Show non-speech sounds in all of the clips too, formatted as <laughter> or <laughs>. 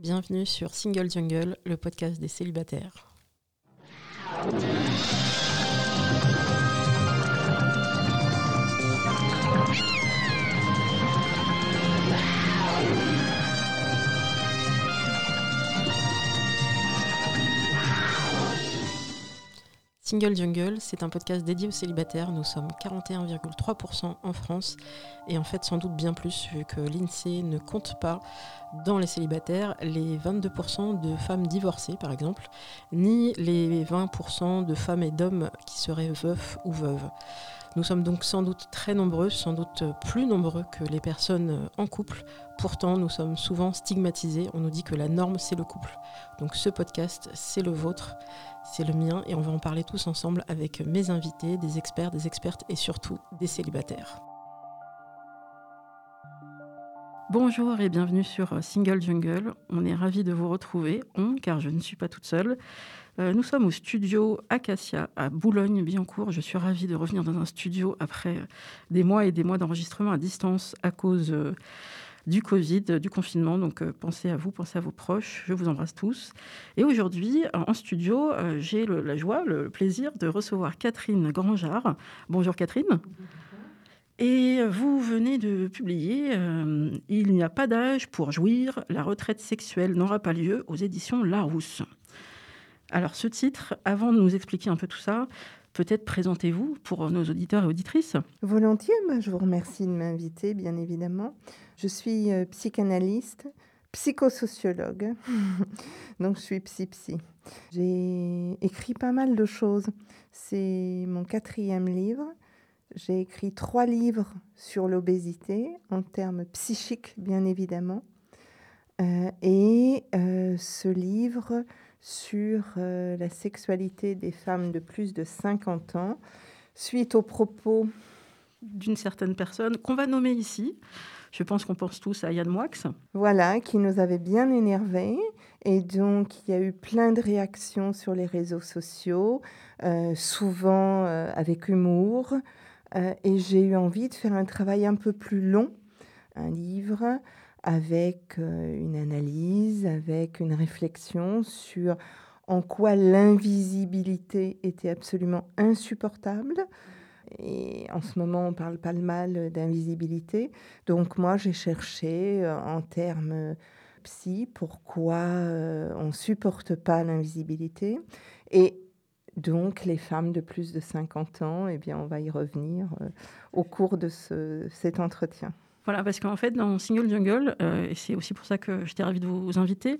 Bienvenue sur Single Jungle, le podcast des célibataires. Single Jungle, c'est un podcast dédié aux célibataires. Nous sommes 41,3% en France et en fait sans doute bien plus vu que l'INSEE ne compte pas dans les célibataires les 22% de femmes divorcées par exemple, ni les 20% de femmes et d'hommes qui seraient veufs ou veuves. Nous sommes donc sans doute très nombreux, sans doute plus nombreux que les personnes en couple. Pourtant, nous sommes souvent stigmatisés. On nous dit que la norme, c'est le couple. Donc ce podcast, c'est le vôtre c'est le mien et on va en parler tous ensemble avec mes invités, des experts, des expertes et surtout des célibataires. Bonjour et bienvenue sur Single Jungle. On est ravis de vous retrouver, on, car je ne suis pas toute seule. Euh, nous sommes au studio Acacia à Boulogne-Billancourt. Je suis ravie de revenir dans un studio après des mois et des mois d'enregistrement à distance à cause euh, du Covid, du confinement. Donc euh, pensez à vous, pensez à vos proches. Je vous embrasse tous. Et aujourd'hui, en studio, euh, j'ai la joie, le plaisir de recevoir Catherine Grangeard. Bonjour Catherine. Et vous venez de publier euh, Il n'y a pas d'âge pour jouir, la retraite sexuelle n'aura pas lieu aux éditions Larousse. Alors ce titre, avant de nous expliquer un peu tout ça, peut-être présentez-vous pour nos auditeurs et auditrices. Volontiers, je vous remercie de m'inviter, bien évidemment. Je suis euh, psychanalyste, psychosociologue, <laughs> donc je suis psy-psy. J'ai écrit pas mal de choses. C'est mon quatrième livre. J'ai écrit trois livres sur l'obésité, en termes psychiques, bien évidemment. Euh, et euh, ce livre sur la sexualité des femmes de plus de 50 ans, suite aux propos d'une certaine personne qu'on va nommer ici, je pense qu'on pense tous à Yann Moix. Voilà, qui nous avait bien énervés. Et donc, il y a eu plein de réactions sur les réseaux sociaux, euh, souvent euh, avec humour. Euh, et j'ai eu envie de faire un travail un peu plus long, un livre avec une analyse, avec une réflexion sur en quoi l'invisibilité était absolument insupportable et en ce moment, on parle pas le mal d'invisibilité. Donc moi, j'ai cherché euh, en termes psy pourquoi euh, on supporte pas l'invisibilité. Et donc, les femmes de plus de 50 ans, eh bien, on va y revenir euh, au cours de ce, cet entretien. Voilà, parce qu'en fait, dans Single Jungle, et c'est aussi pour ça que j'étais ravie de vous inviter,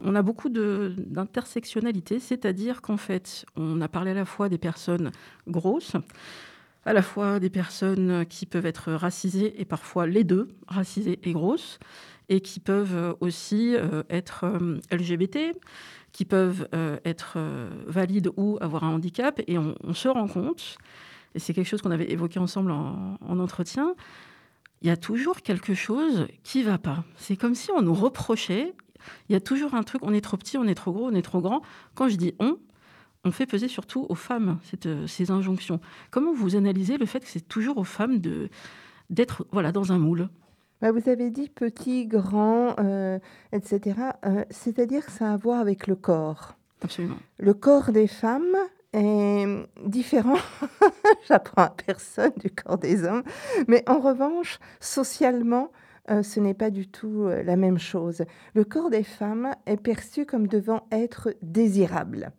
on a beaucoup d'intersectionnalité, c'est-à-dire qu'en fait, on a parlé à la fois des personnes grosses, à la fois des personnes qui peuvent être racisées et parfois les deux, racisées et grosses, et qui peuvent aussi euh, être euh, LGBT, qui peuvent euh, être valides ou avoir un handicap. Et on, se rend compte, et c'est quelque chose qu'on avait évoqué ensemble en, en entretien, il y a toujours quelque chose qui va pas. C'est comme si on nous reprochait, il y a toujours un truc, on est trop petit, on est trop gros, on est trop grand. Quand je dis on, on fait peser surtout aux femmes euh, ces injonctions. Comment vous analysez le fait que c'est toujours aux femmes de, d'être voilà, dans un moule? Bah, vous avez dit petit, grand, euh, etc. Euh, c'est-à-dire que ça a à voir avec le corps. Absolument. Le corps des femmes est différent, <laughs> j'apprends à personne, du corps des hommes. Mais en revanche, socialement, ce n'est pas du tout la même chose. Le corps des femmes est perçu comme devant être désirable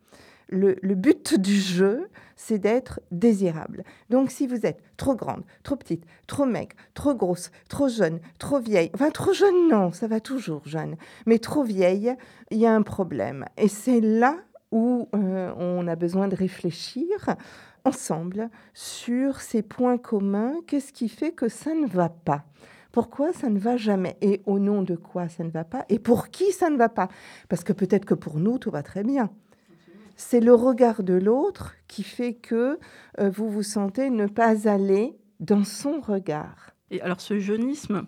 le, but du jeu, c'est d'être désirable. Donc si vous êtes trop grande, trop petite, trop maigre, trop grosse, trop jeune, trop vieille, enfin trop jeune non, ça va toujours jeune, mais trop vieille, il y a un problème. Et c'est là où euh, on a besoin de réfléchir ensemble sur ces points communs, qu'est-ce qui fait que ça ne va pas? Pourquoi ça ne va jamais? Et au nom de quoi ça ne va pas? Et pour qui ça ne va pas? Parce que peut-être que pour nous, tout va très bien. C'est le regard de l'autre qui fait que euh, vous vous sentez ne pas aller dans son regard. Et alors ce jeunisme,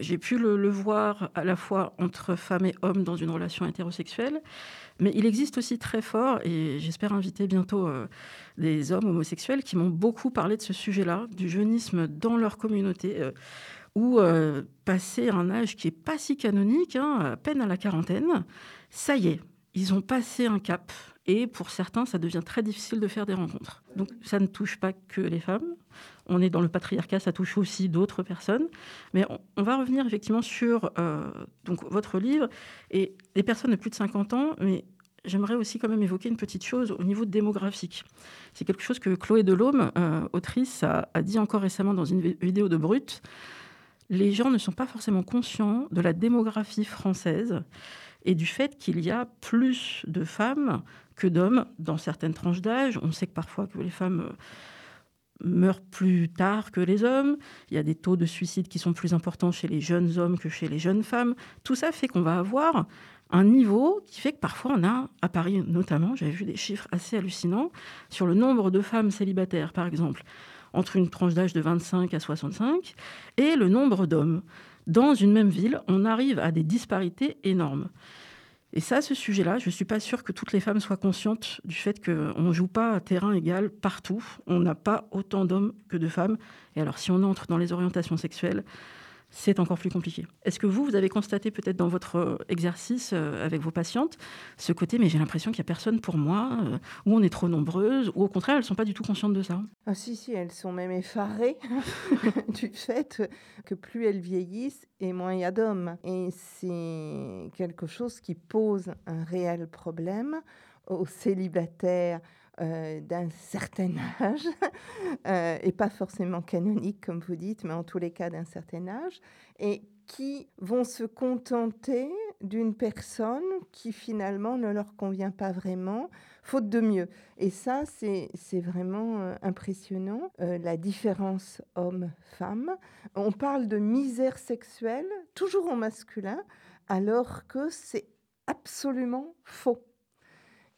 j'ai pu le, voir à la fois entre femmes et hommes dans une relation hétérosexuelle, mais il existe aussi très fort, et j'espère inviter bientôt euh, des hommes homosexuels qui m'ont beaucoup parlé de ce sujet-là, du jeunisme dans leur communauté. Euh, ou euh, passer un âge qui n'est pas si canonique, hein, à peine à la quarantaine, ça y est, ils ont passé un cap. Et pour certains, ça devient très difficile de faire des rencontres. Donc ça ne touche pas que les femmes. On est dans le patriarcat, ça touche aussi d'autres personnes. Mais on, va revenir effectivement sur euh, donc votre livre et les personnes de plus de 50 ans. Mais j'aimerais aussi quand même évoquer une petite chose au niveau démographique. C'est quelque chose que Chloé Delhomme, euh, autrice, a, dit encore récemment dans une vidéo de Brut. Les gens ne sont pas forcément conscients de la démographie française et du fait qu'il y a plus de femmes que d'hommes dans certaines tranches d'âge. On sait que parfois que les femmes euh, meurent plus tard que les hommes. Il y a des taux de suicide qui sont plus importants chez les jeunes hommes que chez les jeunes femmes. Tout ça fait qu'on va avoir un niveau qui fait que parfois on a, à Paris notamment, j'avais vu des chiffres assez hallucinants sur le nombre de femmes célibataires, par exemple, entre une tranche d'âge de 25 à 65, et le nombre d'hommes dans une même ville, on arrive à des disparités énormes. Et ça, ce sujet-là, je ne suis pas sûre que toutes les femmes soient conscientes du fait qu'on ne joue pas à terrain égal partout. On n'a pas autant d'hommes que de femmes. Et alors, si on entre dans les orientations sexuelles, c'est encore plus compliqué. Est-ce que vous, vous avez constaté peut-être dans votre euh, exercice euh, avec vos patientes ce côté, mais j'ai l'impression qu'il n'y a personne pour moi, euh, ou on est trop nombreuses, ou au contraire, elles ne sont pas du tout conscientes de ça? Ah si, si, elles sont même effarées <laughs> du fait que plus elles vieillissent, et moins il y a d'hommes. Et c'est quelque chose qui pose un réel problème aux célibataires euh, d'un certain âge, <laughs> euh, et pas forcément canonique comme vous dites, mais en tous les cas d'un certain âge, et qui vont se contenter d'une personne qui finalement ne leur convient pas vraiment, faute de mieux. Et ça, c'est vraiment euh, impressionnant, la différence homme-femme. On parle de misère sexuelle, toujours en masculin, alors que c'est absolument faux.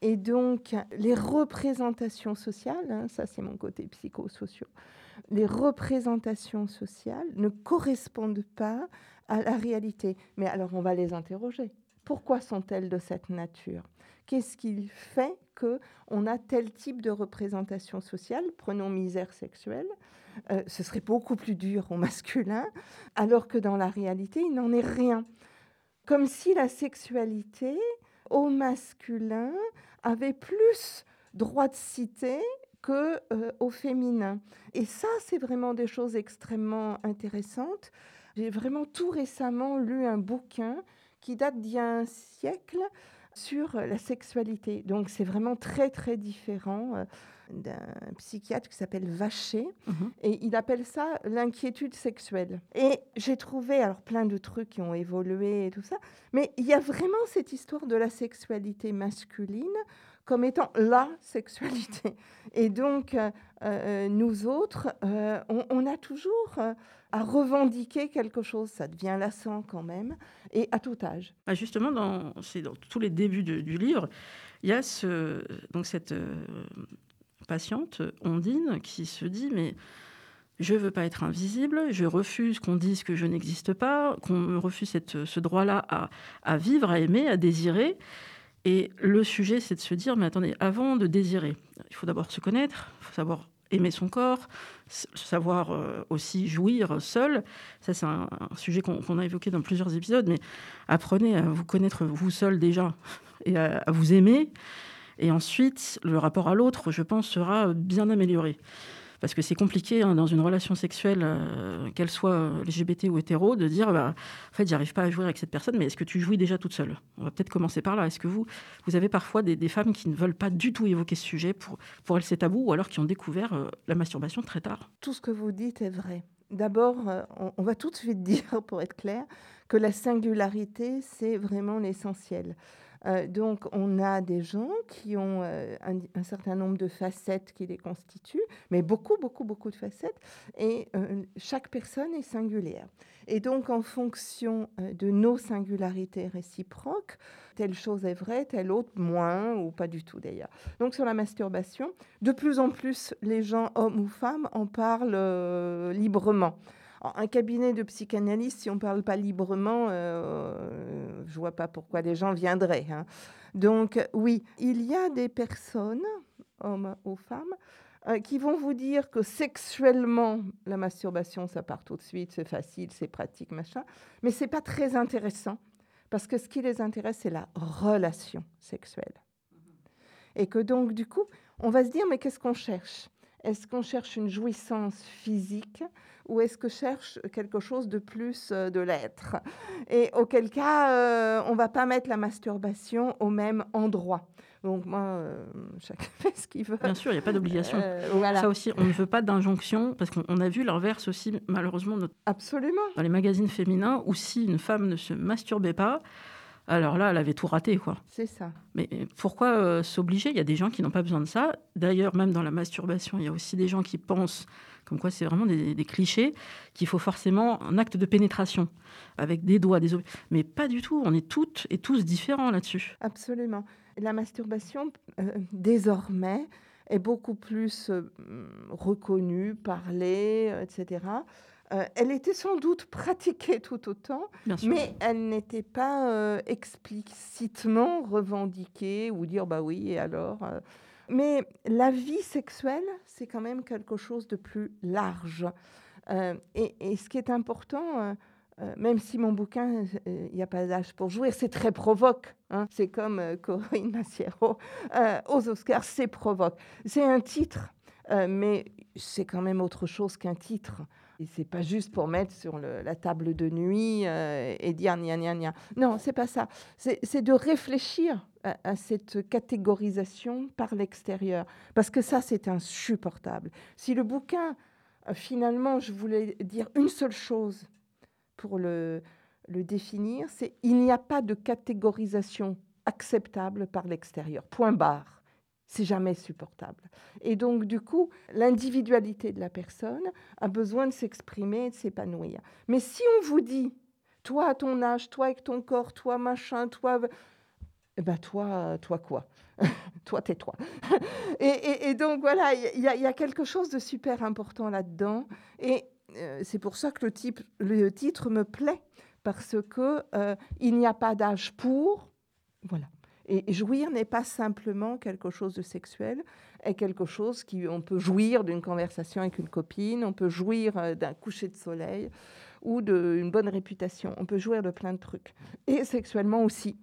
Et donc, les représentations sociales, hein, ça c'est mon côté psychosocial, les représentations sociales ne correspondent pas à la réalité. Mais alors, on va les interroger. Pourquoi sont-elles de cette nature? Qu'est-ce qui fait que on a tel type de représentation sociale? Prenons misère sexuelle. Euh, ce serait beaucoup plus dur au masculin, alors que dans la réalité, il n'en est rien. Comme si la sexualité au masculin avait plus droit de citer que euh, au féminin. Et ça, c'est vraiment des choses extrêmement intéressantes. J'ai vraiment tout récemment lu un bouquin qui date d'il y a un siècle sur la sexualité. Donc c'est vraiment très très différent euh, d'un psychiatre qui s'appelle Vacher mhm. et il appelle ça l'inquiétude sexuelle. Et j'ai trouvé alors plein de trucs qui ont évolué et tout ça, mais il y a vraiment cette histoire de la sexualité masculine comme étant la sexualité. <laughs> Et donc, euh, euh, nous autres, euh, on, a toujours à revendiquer quelque chose. Ça devient lassant quand même, et à tout âge. Ah, justement, dans, dans tous les débuts du livre, il y a ce, donc cette patiente, Ondine, qui se dit, mais je veux pas être invisible, je refuse qu'on dise que je n'existe pas, qu'on me refuse ce droit-là à, à, vivre, à aimer, à désirer. Et le sujet, c'est de se dire, mais attendez, avant de désirer, il faut d'abord se connaître, il faut savoir aimer son corps, savoir euh, aussi jouir seul. Ça, c'est un, sujet qu'on a évoqué dans plusieurs épisodes, mais apprenez à vous connaître vous seul déjà <laughs> et à vous aimer. Et ensuite, le rapport à l'autre, je pense, sera bien amélioré parce que c'est compliqué hein, dans une relation sexuelle, euh, qu'elle soit LGBT ou hétéro, de dire bah, en fait, j'arrive pas à jouer avec cette personne, mais est-ce que tu jouis déjà toute seule? On va peut-être commencer par là. Est-ce que vous, vous avez parfois des, femmes qui ne veulent pas du tout évoquer ce sujet pour, pour elles c'est tabou, ou alors qui ont découvert euh, la masturbation très tard? Tout ce que vous dites est vrai. D'abord, euh, on, va tout de suite <laughs> dire, pour être clair, que la singularité, c'est vraiment l'essentiel. Euh, donc, on a des gens qui ont euh, un, certain nombre de facettes qui les constituent, mais beaucoup, beaucoup, beaucoup de facettes, et euh, chaque personne est singulière. Et donc, en fonction de nos singularités réciproques, telle chose est vraie, telle autre moins, ou pas du tout d'ailleurs. Donc, sur la masturbation, de plus en plus, les gens, hommes ou femmes, en parlent librement un cabinet de psychanalyste, si on ne parle pas librement, euh, je ne vois pas pourquoi les gens viendraient. Hein. Donc oui, il y a des personnes, hommes ou femmes, euh, qui vont vous dire que sexuellement, la masturbation, ça part tout de suite, c'est facile, c'est pratique, machin. Mais c'est pas très intéressant parce que ce qui les intéresse, c'est la relation sexuelle. Et que donc, du coup, on va se dire, mais qu'est-ce qu'on cherche? Est-ce qu'on cherche une jouissance physique ou est-ce que cherche quelque chose de plus euh, de l'être? Et auquel cas, euh, on va pas mettre la masturbation au même endroit. Donc moi, euh, chacun <laughs> fait ce qu'il veut. Bien sûr, il n'y a pas d'obligation. Ça aussi, on ne veut pas d'injonction, parce qu'on a vu l'inverse aussi, malheureusement, Absolument. dans les magazines féminins, où si une femme ne se masturbait pas, alors là, elle avait tout raté, quoi. C'est ça. Mais pourquoi euh, s'obliger? Il y a des gens qui n'ont pas besoin de ça. D'ailleurs, même dans la masturbation, il y a aussi des gens qui pensent, comme quoi c'est vraiment des, clichés, qu'il faut forcément un acte de pénétration avec des doigts, des Mais pas du tout. On est toutes et tous différents là-dessus. Absolument. La masturbation, euh, désormais, est beaucoup plus euh, reconnue, parlée, etc. Euh, elle était sans doute pratiquée tout autant, mais elle n'était pas euh, explicitement revendiquée ou dire bah oui et alors. Euh. Mais la vie sexuelle, c'est quand même quelque chose de plus large. Et, ce qui est important, même si mon bouquin, il n'y a pas d'âge pour jouir, c'est très provoque. Hein. C'est comme Corinne Massiero aux Oscars, c'est provoque. C'est un titre, mais c'est quand même autre chose qu'un titre. Et c'est pas juste pour mettre sur la table de nuit euh, et dire gna gna gna. Non, c'est pas ça. C'est de réfléchir à, cette catégorisation par l'extérieur. Parce que ça, c'est insupportable. Si le bouquin, euh, finalement, je voulais dire une seule chose pour le, le définir, c'est il n'y a pas de catégorisation acceptable par l'extérieur. Point barre c'est jamais supportable. Et donc, du coup, l'individualité de la personne a besoin de s'exprimer et de s'épanouir. Mais si on vous dit, toi à ton âge, toi avec ton corps, toi machin, toi... Eh ben toi, toi quoi? <laughs> Toi, tais-toi. <laughs> et, donc voilà, il y, a quelque chose de super important là-dedans. Et euh, c'est pour ça que le, titre me plaît, parce que euh, il n'y a pas d'âge pour. Voilà. Et jouir n'est pas simplement quelque chose de sexuel, est quelque chose qui on peut jouir d'une conversation avec une copine, on peut jouir euh, d'un coucher de soleil ou d'une bonne réputation, on peut jouir de plein de trucs. Et sexuellement aussi.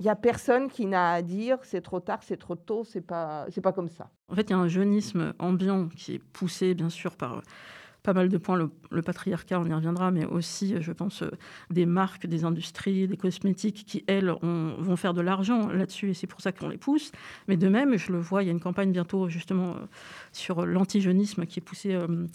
Il n'y a personne qui n'a à dire c'est trop tard, c'est trop tôt, c'est pas, c'est pas comme ça. En fait, il y a un jeunisme ambiant qui est poussé, bien sûr, par pas mal de points, le, patriarcat, on y reviendra, mais aussi, je pense, euh, des marques, des industries, des cosmétiques qui, elles, vont faire de l'argent là-dessus, et c'est pour ça qu'on les pousse. Mais de même, je le vois, il y a une campagne bientôt, justement, euh, sur l'antigénisme qui est poussée euh,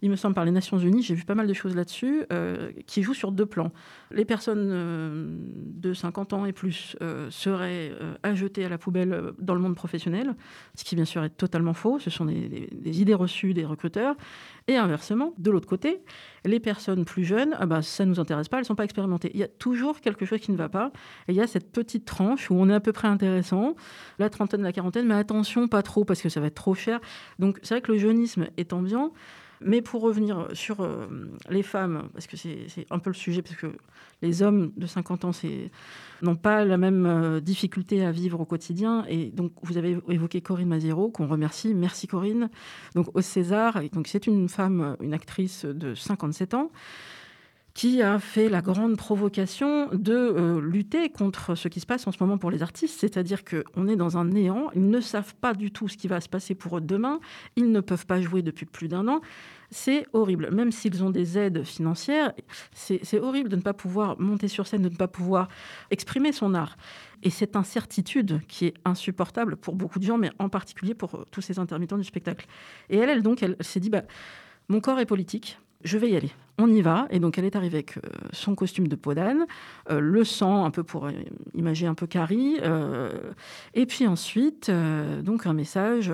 il me semble, par les Nations Unies, j'ai vu pas mal de choses là-dessus, euh, qui jouent sur deux plans. Les personnes euh, de 50 ans et plus euh, seraient à jeter à la poubelle dans le monde professionnel, ce qui bien sûr est totalement faux, ce sont des, idées reçues des recruteurs. Et inversement, de l'autre côté, les personnes plus jeunes, ah bah, ça ne nous intéresse pas, elles ne sont pas expérimentées. Il y a toujours quelque chose qui ne va pas, et il y a cette petite tranche où on est à peu près intéressant, la trentaine, la quarantaine, mais attention, pas trop, parce que ça va être trop cher. Donc c'est vrai que le jeunisme est ambiant, mais pour revenir sur euh, les femmes, parce que c'est un peu le sujet, parce que les hommes de 50 ans n'ont pas la même euh, difficulté à vivre au quotidien. Et donc, vous avez évoqué Corinne Maziero, qu'on remercie. Merci Corinne. Donc, au César, c'est une femme, une actrice de 57 ans qui a fait la grande provocation de euh, lutter contre ce qui se passe en ce moment pour les artistes, c'est-à-dire qu'on est dans un néant, ils ne savent pas du tout ce qui va se passer pour eux demain, ils ne peuvent pas jouer depuis plus d'un an. C'est horrible, même s'ils ont des aides financières, c'est horrible de ne pas pouvoir monter sur scène, de ne pas pouvoir exprimer son art. Et cette incertitude qui est insupportable pour beaucoup de gens, mais en particulier pour tous ces intermittents du spectacle. Et elle, elle donc, elle, s'est dit, bah, mon corps est politique, je vais y aller. On y va. Et donc, elle est arrivée avec euh, son costume de peau d'âne, euh, le sang, un peu pour euh, imaginer un peu Carrie. et puis ensuite, donc, un message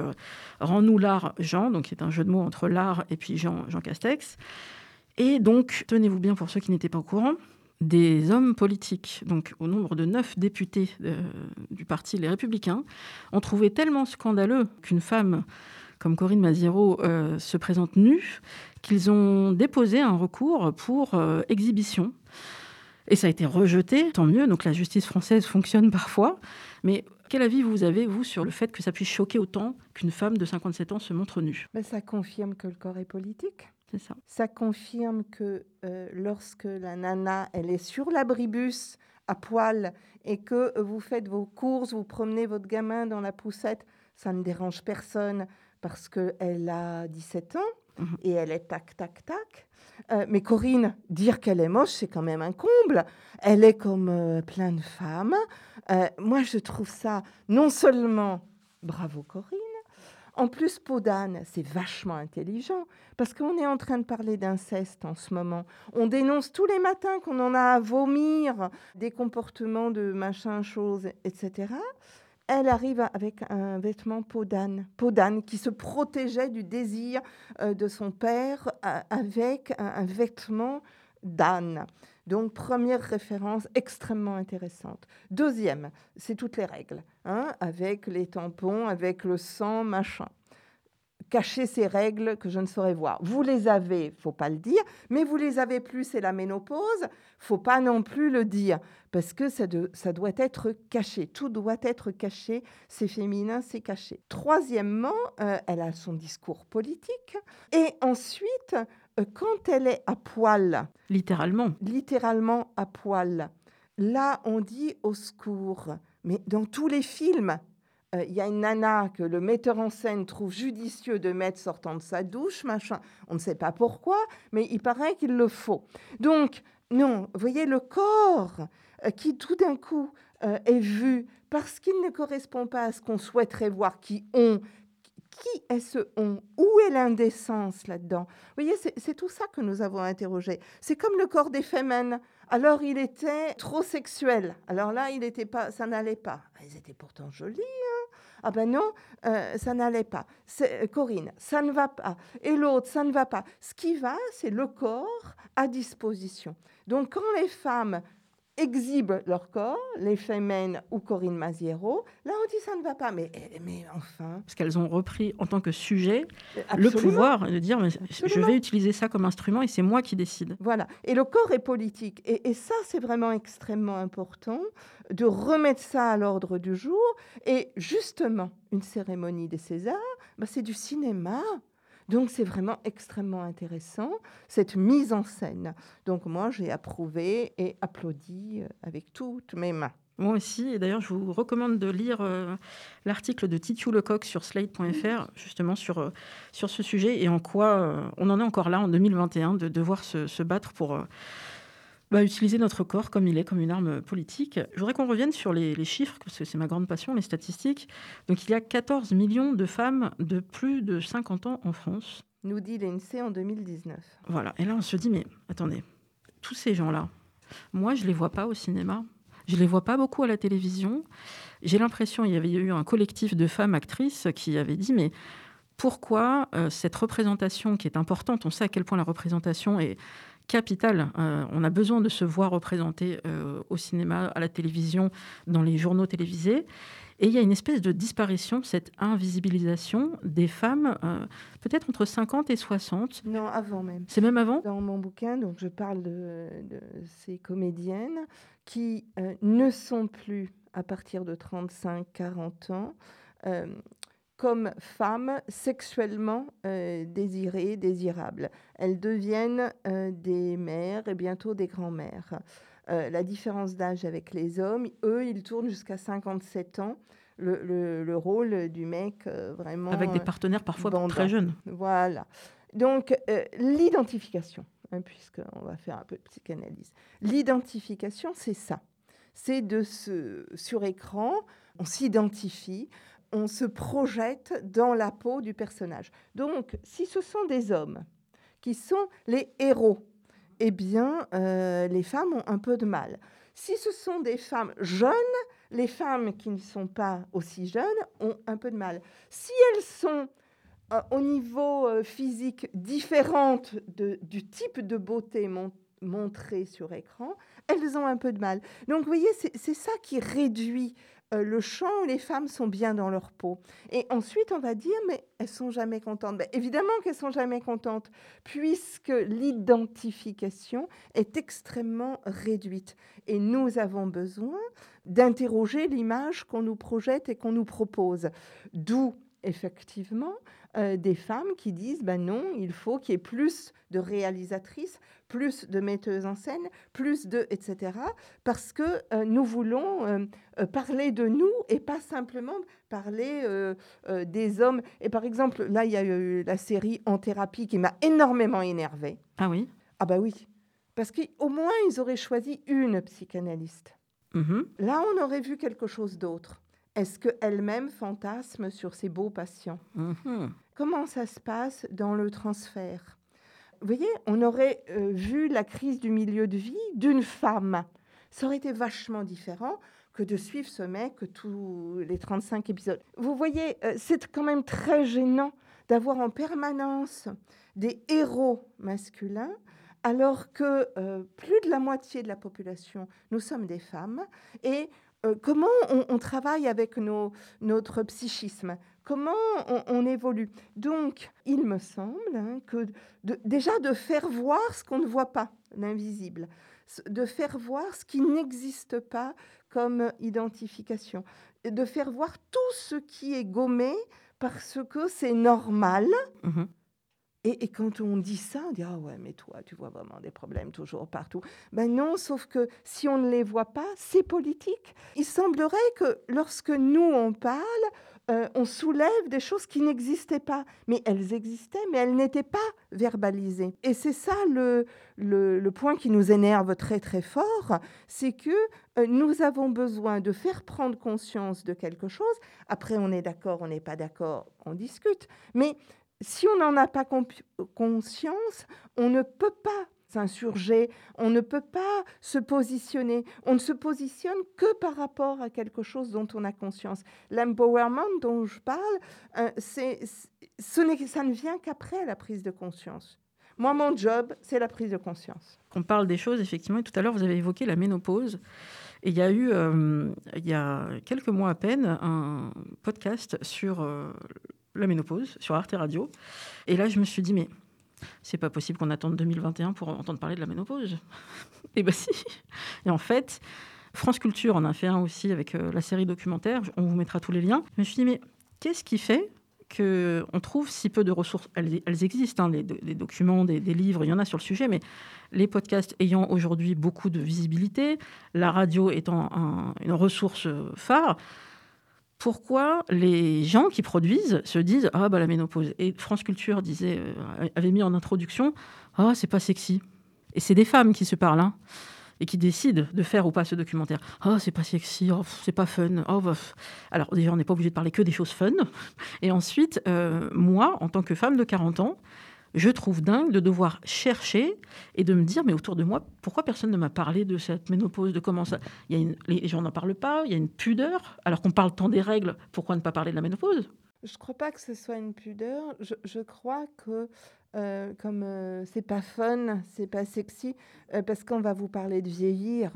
Rends-nous l'art, Jean, donc, qui est un jeu de mots entre l'art et puis Jean, Jean Castex. Et donc, tenez-vous bien pour ceux qui n'étaient pas au courant, des hommes politiques, donc au nombre de neuf députés du parti Les Républicains, ont trouvé tellement scandaleux qu'une femme comme Corinne Maziero se présente nue qu'ils ont déposé un recours pour euh, exhibition. Et ça a été rejeté, tant mieux. Donc la justice française fonctionne <laughs> parfois. Mais Quel avis vous avez, vous, sur le fait que ça puisse choquer autant qu'une femme de 57 ans se montre nue? Ben, Ça confirme que le corps est politique. C'est ça. Ça confirme que euh, lorsque la nana, elle est sur l'abribus à poil et que vous faites vos courses, vous promenez votre gamin dans la poussette, ça ne dérange personne parce qu'elle a 17 ans mhm. et elle est tac, tac, tac. Euh, mais Corinne, dire qu'elle est moche, c'est quand même un comble. Elle est comme euh, plein de femmes. Euh, moi, je trouve ça non seulement bravo Corinne, en plus, Podane, c'est vachement intelligent parce qu'on est en train de parler d'inceste en ce moment. On dénonce tous les matins qu'on en a à vomir des comportements de machin, chose, etc elle arrive avec un vêtement peau d'âne, qui se protégeait du désir euh, de son père euh, avec un, vêtement d'âne. Donc, première référence extrêmement intéressante. Deuxième, c'est toutes les règles, hein, avec les tampons, avec le sang, machin cacher ces règles que je ne saurais voir. Vous les avez, faut pas le dire, mais vous les avez plus, c'est la ménopause, faut pas non plus le dire, parce que ça, ça doit être caché, tout doit être caché, c'est féminin, c'est caché. Troisièmement, euh, elle a son discours politique, et ensuite, euh, quand elle est à poil, littéralement, littéralement à poil, là on dit au secours, mais dans tous les films, euh, il y a une nana que le metteur en scène trouve judicieux de mettre sortant de sa douche, machin. On ne sait pas pourquoi, mais il paraît qu'il le faut. Donc, non, vous voyez, le corps euh, qui tout d'un coup euh, est vu parce qu'il ne correspond pas à ce qu'on souhaiterait voir, qui ont, qui est ce on? Où est l'indécence là-dedans? Vous voyez, c'est tout ça que nous avons interrogé. C'est comme le corps des femmes. Alors il était trop sexuel. Alors là, il était pas, ça n'allait pas. Ah, ils étaient pourtant jolis. Hein ah ben non, euh, ça n'allait pas. Euh, Corinne, ça ne va pas. Et l'autre, ça ne va pas. Ce qui va, c'est le corps à disposition. Donc quand les femmes exhibent leur corps, les Femmes ou Corinne Maziero. Là, on dit ça ne va pas, mais, mais enfin. Parce qu'elles ont repris en tant que sujet le pouvoir de dire je vais utiliser ça comme instrument et c'est moi qui décide. Voilà. Et le corps est politique. Et, ça, c'est vraiment extrêmement important de remettre ça à l'ordre du jour. Et justement, une cérémonie des Césars, bah, c'est du cinéma. Donc c'est vraiment extrêmement intéressant, cette mise en scène. Donc moi, j'ai approuvé et applaudi euh, avec toutes mes mains. Moi aussi, et d'ailleurs, je vous recommande de lire euh, l'article de Titiou Lecoq sur slate.fr, justement sur, euh, sur ce sujet et en quoi on en est encore là en 2021 de devoir se, se battre pour bah, utiliser notre corps comme il est, comme une arme politique. Je voudrais qu'on revienne sur les, chiffres, parce que c'est ma grande passion, les statistiques. Donc il y a 14 millions de femmes de plus de 50 ans en France. Nous dit l'INSEE en 2019. Voilà, et là on se dit, mais attendez, tous ces gens-là, moi je ne les vois pas au cinéma, je ne les vois pas beaucoup à la télévision. J'ai l'impression, il y avait eu un collectif de femmes actrices qui avait dit, mais pourquoi euh, cette représentation qui est importante, on sait à quel point la représentation est capital. Euh, on a besoin de se voir représenté euh, au cinéma, à la télévision, dans les journaux télévisés. Et il y a une espèce de disparition, cette invisibilisation des femmes, euh, peut-être entre 50 et 60. Non, avant même. C'est même avant? Dans mon bouquin, donc je parle de, ces comédiennes qui ne sont plus, à partir de 35-40 ans, comme femmes sexuellement euh, désirées, désirables. Elles deviennent euh, des mères et bientôt des grands-mères. Euh, la différence d'âge avec les hommes, eux, ils tournent jusqu'à 57 ans. Le, rôle du mec vraiment... Avec des partenaires parfois très jeunes. Voilà. Donc, l'identification, hein, puisqu'on va faire un peu de psychanalyse. L'identification, c'est ça. C'est de ce, sur écran, on s'identifie, on se projette dans la peau du personnage. Donc, si ce sont des hommes qui sont les héros, eh bien, euh, les femmes ont un peu de mal. Si ce sont des femmes jeunes, les femmes qui ne sont pas aussi jeunes ont un peu de mal. Si elles sont euh, au niveau euh, physique différentes du type de beauté montré sur écran, elles ont un peu de mal. Donc, vous voyez, c'est ça qui réduit euh, le chant où les femmes sont bien dans leur peau. Et ensuite, on va dire, mais elles sont jamais contentes. Ben, évidemment qu'elles sont jamais contentes, puisque l'identification est extrêmement réduite. Et nous avons besoin d'interroger l'image qu'on nous projette et qu'on nous propose. D'où effectivement euh, des femmes qui disent ben non, il faut qu'il y ait plus de réalisatrices, plus de metteuses en scène, plus de etc. Parce que euh, nous voulons euh, parler de nous et pas simplement parler des hommes. Et par exemple, là, il y a eu la série En thérapie qui m'a énormément énervée. Ah oui? Ah bah oui. Parce qu'au moins, ils auraient choisi une psychanalyste. Mmh là, on aurait vu quelque chose d'autre. Est-ce qu'elle-même fantasme sur ses beaux patients? Mmh Comment ça se passe dans le transfert? Vous voyez, on aurait euh, vu la crise du milieu de vie d'une femme. Ça aurait été vachement différent que de suivre ce mec tous les 35 épisodes. Vous voyez, euh, c'est quand même très gênant d'avoir en permanence des héros masculins alors que euh, plus de la moitié de la population, nous sommes des femmes, et comment on, travaille avec notre psychisme, comment on, évolue. Donc, il me semble hein, que déjà de faire voir ce qu'on ne voit pas, l'invisible, de faire voir ce qui n'existe pas comme identification, de faire voir tout ce qui est gommé parce que c'est normal. Mmh et, quand on dit ça, on dit Ah ouais, mais toi, tu vois vraiment des problèmes toujours partout. Ben non, sauf que si on ne les voit pas, c'est politique. Il semblerait que lorsque nous, on parle, euh, on soulève des choses qui n'existaient pas. Mais elles existaient, mais elles n'étaient pas verbalisées. Et c'est ça le, le, point qui nous énerve très très fort c'est que euh, nous avons besoin de faire prendre conscience de quelque chose. Après, on est d'accord, on n'est pas d'accord, on discute. Mais si on n'en a pas conscience, on ne peut pas s'insurger, on ne peut pas se positionner. On ne se positionne que par rapport à quelque chose dont on a conscience. L'empowerment dont je parle, euh, ça ne vient qu'après la prise de conscience. Moi, mon job, c'est la prise de conscience. On parle des choses, effectivement, et tout à l'heure, vous avez évoqué la ménopause. Et il y a eu, euh, il y a quelques mois à peine, un podcast sur euh, la ménopause sur Arte Radio. Et là, je me suis dit, mais c'est pas possible qu'on attende 2021 pour entendre parler de la ménopause. <laughs> et bien si. Et en fait, France Culture en a fait un aussi avec euh, la série documentaire. On vous mettra tous les liens. Je me suis dit, mais qu'est-ce qui fait qu'on trouve si peu de ressources? Elles, existent, hein, les, documents, des, livres, il y en a sur le sujet, mais les podcasts ayant aujourd'hui beaucoup de visibilité, la radio étant une ressource phare, pourquoi les gens qui produisent se disent ah bah la ménopause. Et France Culture disait euh, avait mis en introduction ah c'est pas sexy. Et c'est des femmes qui se parlent hein, et qui décident de faire ou pas ce documentaire. Ah c'est pas sexy oh, c'est pas fun oh, bah, alors déjà on n'est pas obligé de parler que des choses fun. Et ensuite euh, moi en tant que femme de 40 ans je trouve dingue de devoir chercher et de me dire, mais autour de moi, pourquoi personne ne m'a parlé de cette ménopause, de comment ça... Il y a une, les gens n'en parlent pas, il y a une pudeur, alors qu'on parle tant des règles, pourquoi ne pas parler de la ménopause? Je ne crois pas que ce soit une pudeur. Je, crois que euh, comme euh, c'est pas fun, c'est pas sexy, euh, parce qu'on va vous parler de vieillir.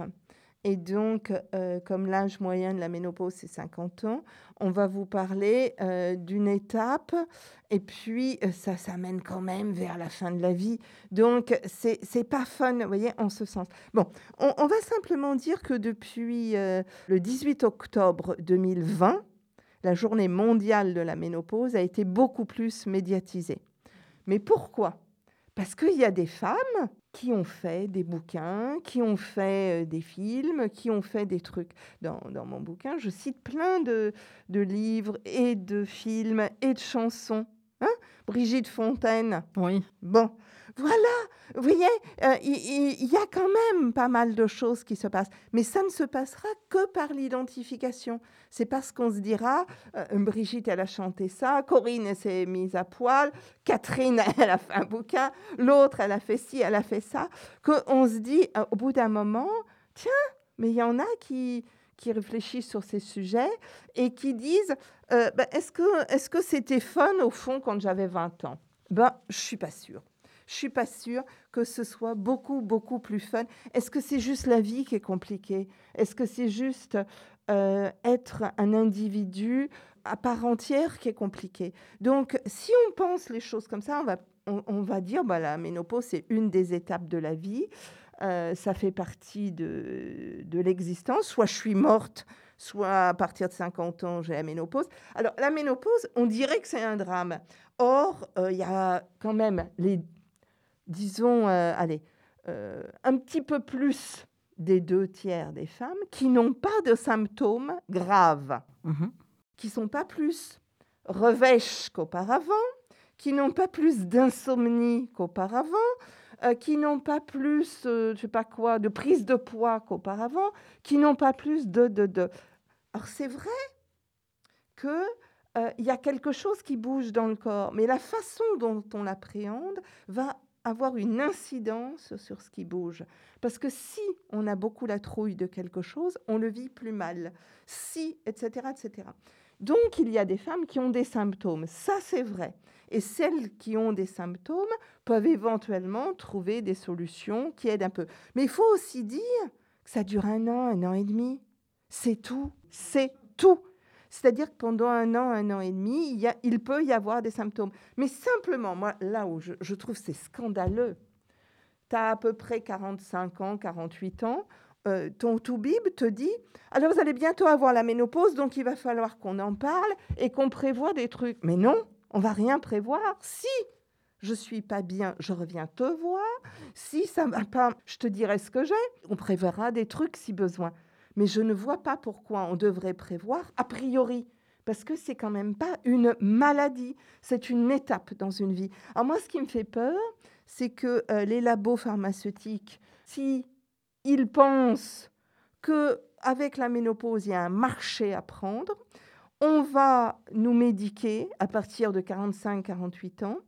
Et donc, euh, comme l'âge moyen de la ménopause, c'est 50 ans, on va vous parler euh, d'une étape et puis euh, ça s'amène quand même vers la fin de la vie. Donc, c'est n'est pas fun, vous voyez, en ce sens. Bon, on, on va simplement dire que depuis le 18 octobre 2020, la journée mondiale de la ménopause a été beaucoup plus médiatisée. Mais pourquoi? Parce qu'il y a des femmes qui ont fait des bouquins, qui ont fait euh, des films, qui ont fait des trucs. Dans, dans mon bouquin, je cite plein de, de, livres et de films et de chansons. Hein? Brigitte Fontaine. Oui. Bon, voilà, vous voyez, euh, il y, a quand même pas mal de choses qui se passent, mais ça ne se passera que par l'identification. C'est parce qu'on se dira, euh, Brigitte, elle a chanté ça, Corinne, s'est mise à poil, Catherine, <laughs> elle a fait un bouquin, l'autre, elle a fait ci, elle a fait ça, qu'on se dit, euh, au bout d'un moment, tiens, mais il y en a qui, qui réfléchissent sur ces sujets et qui disent, ben, est-ce que que c'était fun au fond quand j'avais 20 ans? Ben, je suis pas sûre. Je suis pas sûre que ce soit beaucoup, beaucoup plus fun. Est-ce que c'est juste la vie qui est compliquée? Est-ce que c'est juste euh, être un individu à part entière qui est compliqué? Donc, si on pense les choses comme ça, on va, on, va dire, bah, la ménopause, c'est une des étapes de la vie. Euh, ça fait partie de, de l'existence. Soit je suis morte, soit à partir de 50 ans, j'ai la ménopause. Alors, la ménopause, on dirait que c'est un drame. Or, euh, il y a quand même les, disons, euh, allez, euh, un petit peu plus des deux tiers des femmes qui n'ont pas de symptômes graves, mhm. qui sont pas plus revêches qu'auparavant, qui n'ont pas plus d'insomnie qu'auparavant, qui n'ont pas plus, je sais pas quoi, de prise de poids qu'auparavant, qui n'ont pas plus de, de, de, alors c'est vrai qu'il euh, y a quelque chose qui bouge dans le corps, mais la façon dont on l'appréhende va avoir une incidence sur ce qui bouge. Parce que si on a beaucoup la trouille de quelque chose, on le vit plus mal. Si, etc., etc. Donc, il y a des femmes qui ont des symptômes. Ça, c'est vrai. Et celles qui ont des symptômes peuvent éventuellement trouver des solutions qui aident un peu. Mais il faut aussi dire que ça dure un an, un an et demi. C'est tout. C'est tout. C'est-à-dire que pendant un an, un an et demi, il, peut y avoir des symptômes. Mais simplement, moi, là où je, je trouve c'est scandaleux, tu as à peu près 45 ans, 48 ans, euh, ton toubib te dit alors vous allez bientôt avoir la ménopause, donc il va falloir qu'on en parle et qu'on prévoit des trucs. Mais non, on va rien prévoir. Si je suis pas bien, je reviens te voir. Si ça va pas, je te dirai ce que j'ai. On préverra des trucs si besoin mais je ne vois pas pourquoi on devrait prévoir a priori parce que c'est quand même pas une maladie, c'est une étape dans une vie. Alors moi, ce qui me fait peur, c'est que euh, les labos pharmaceutiques, si ils pensent que avec la ménopause, il y a un marché à prendre, on va nous médiquer à partir de 45-48 ans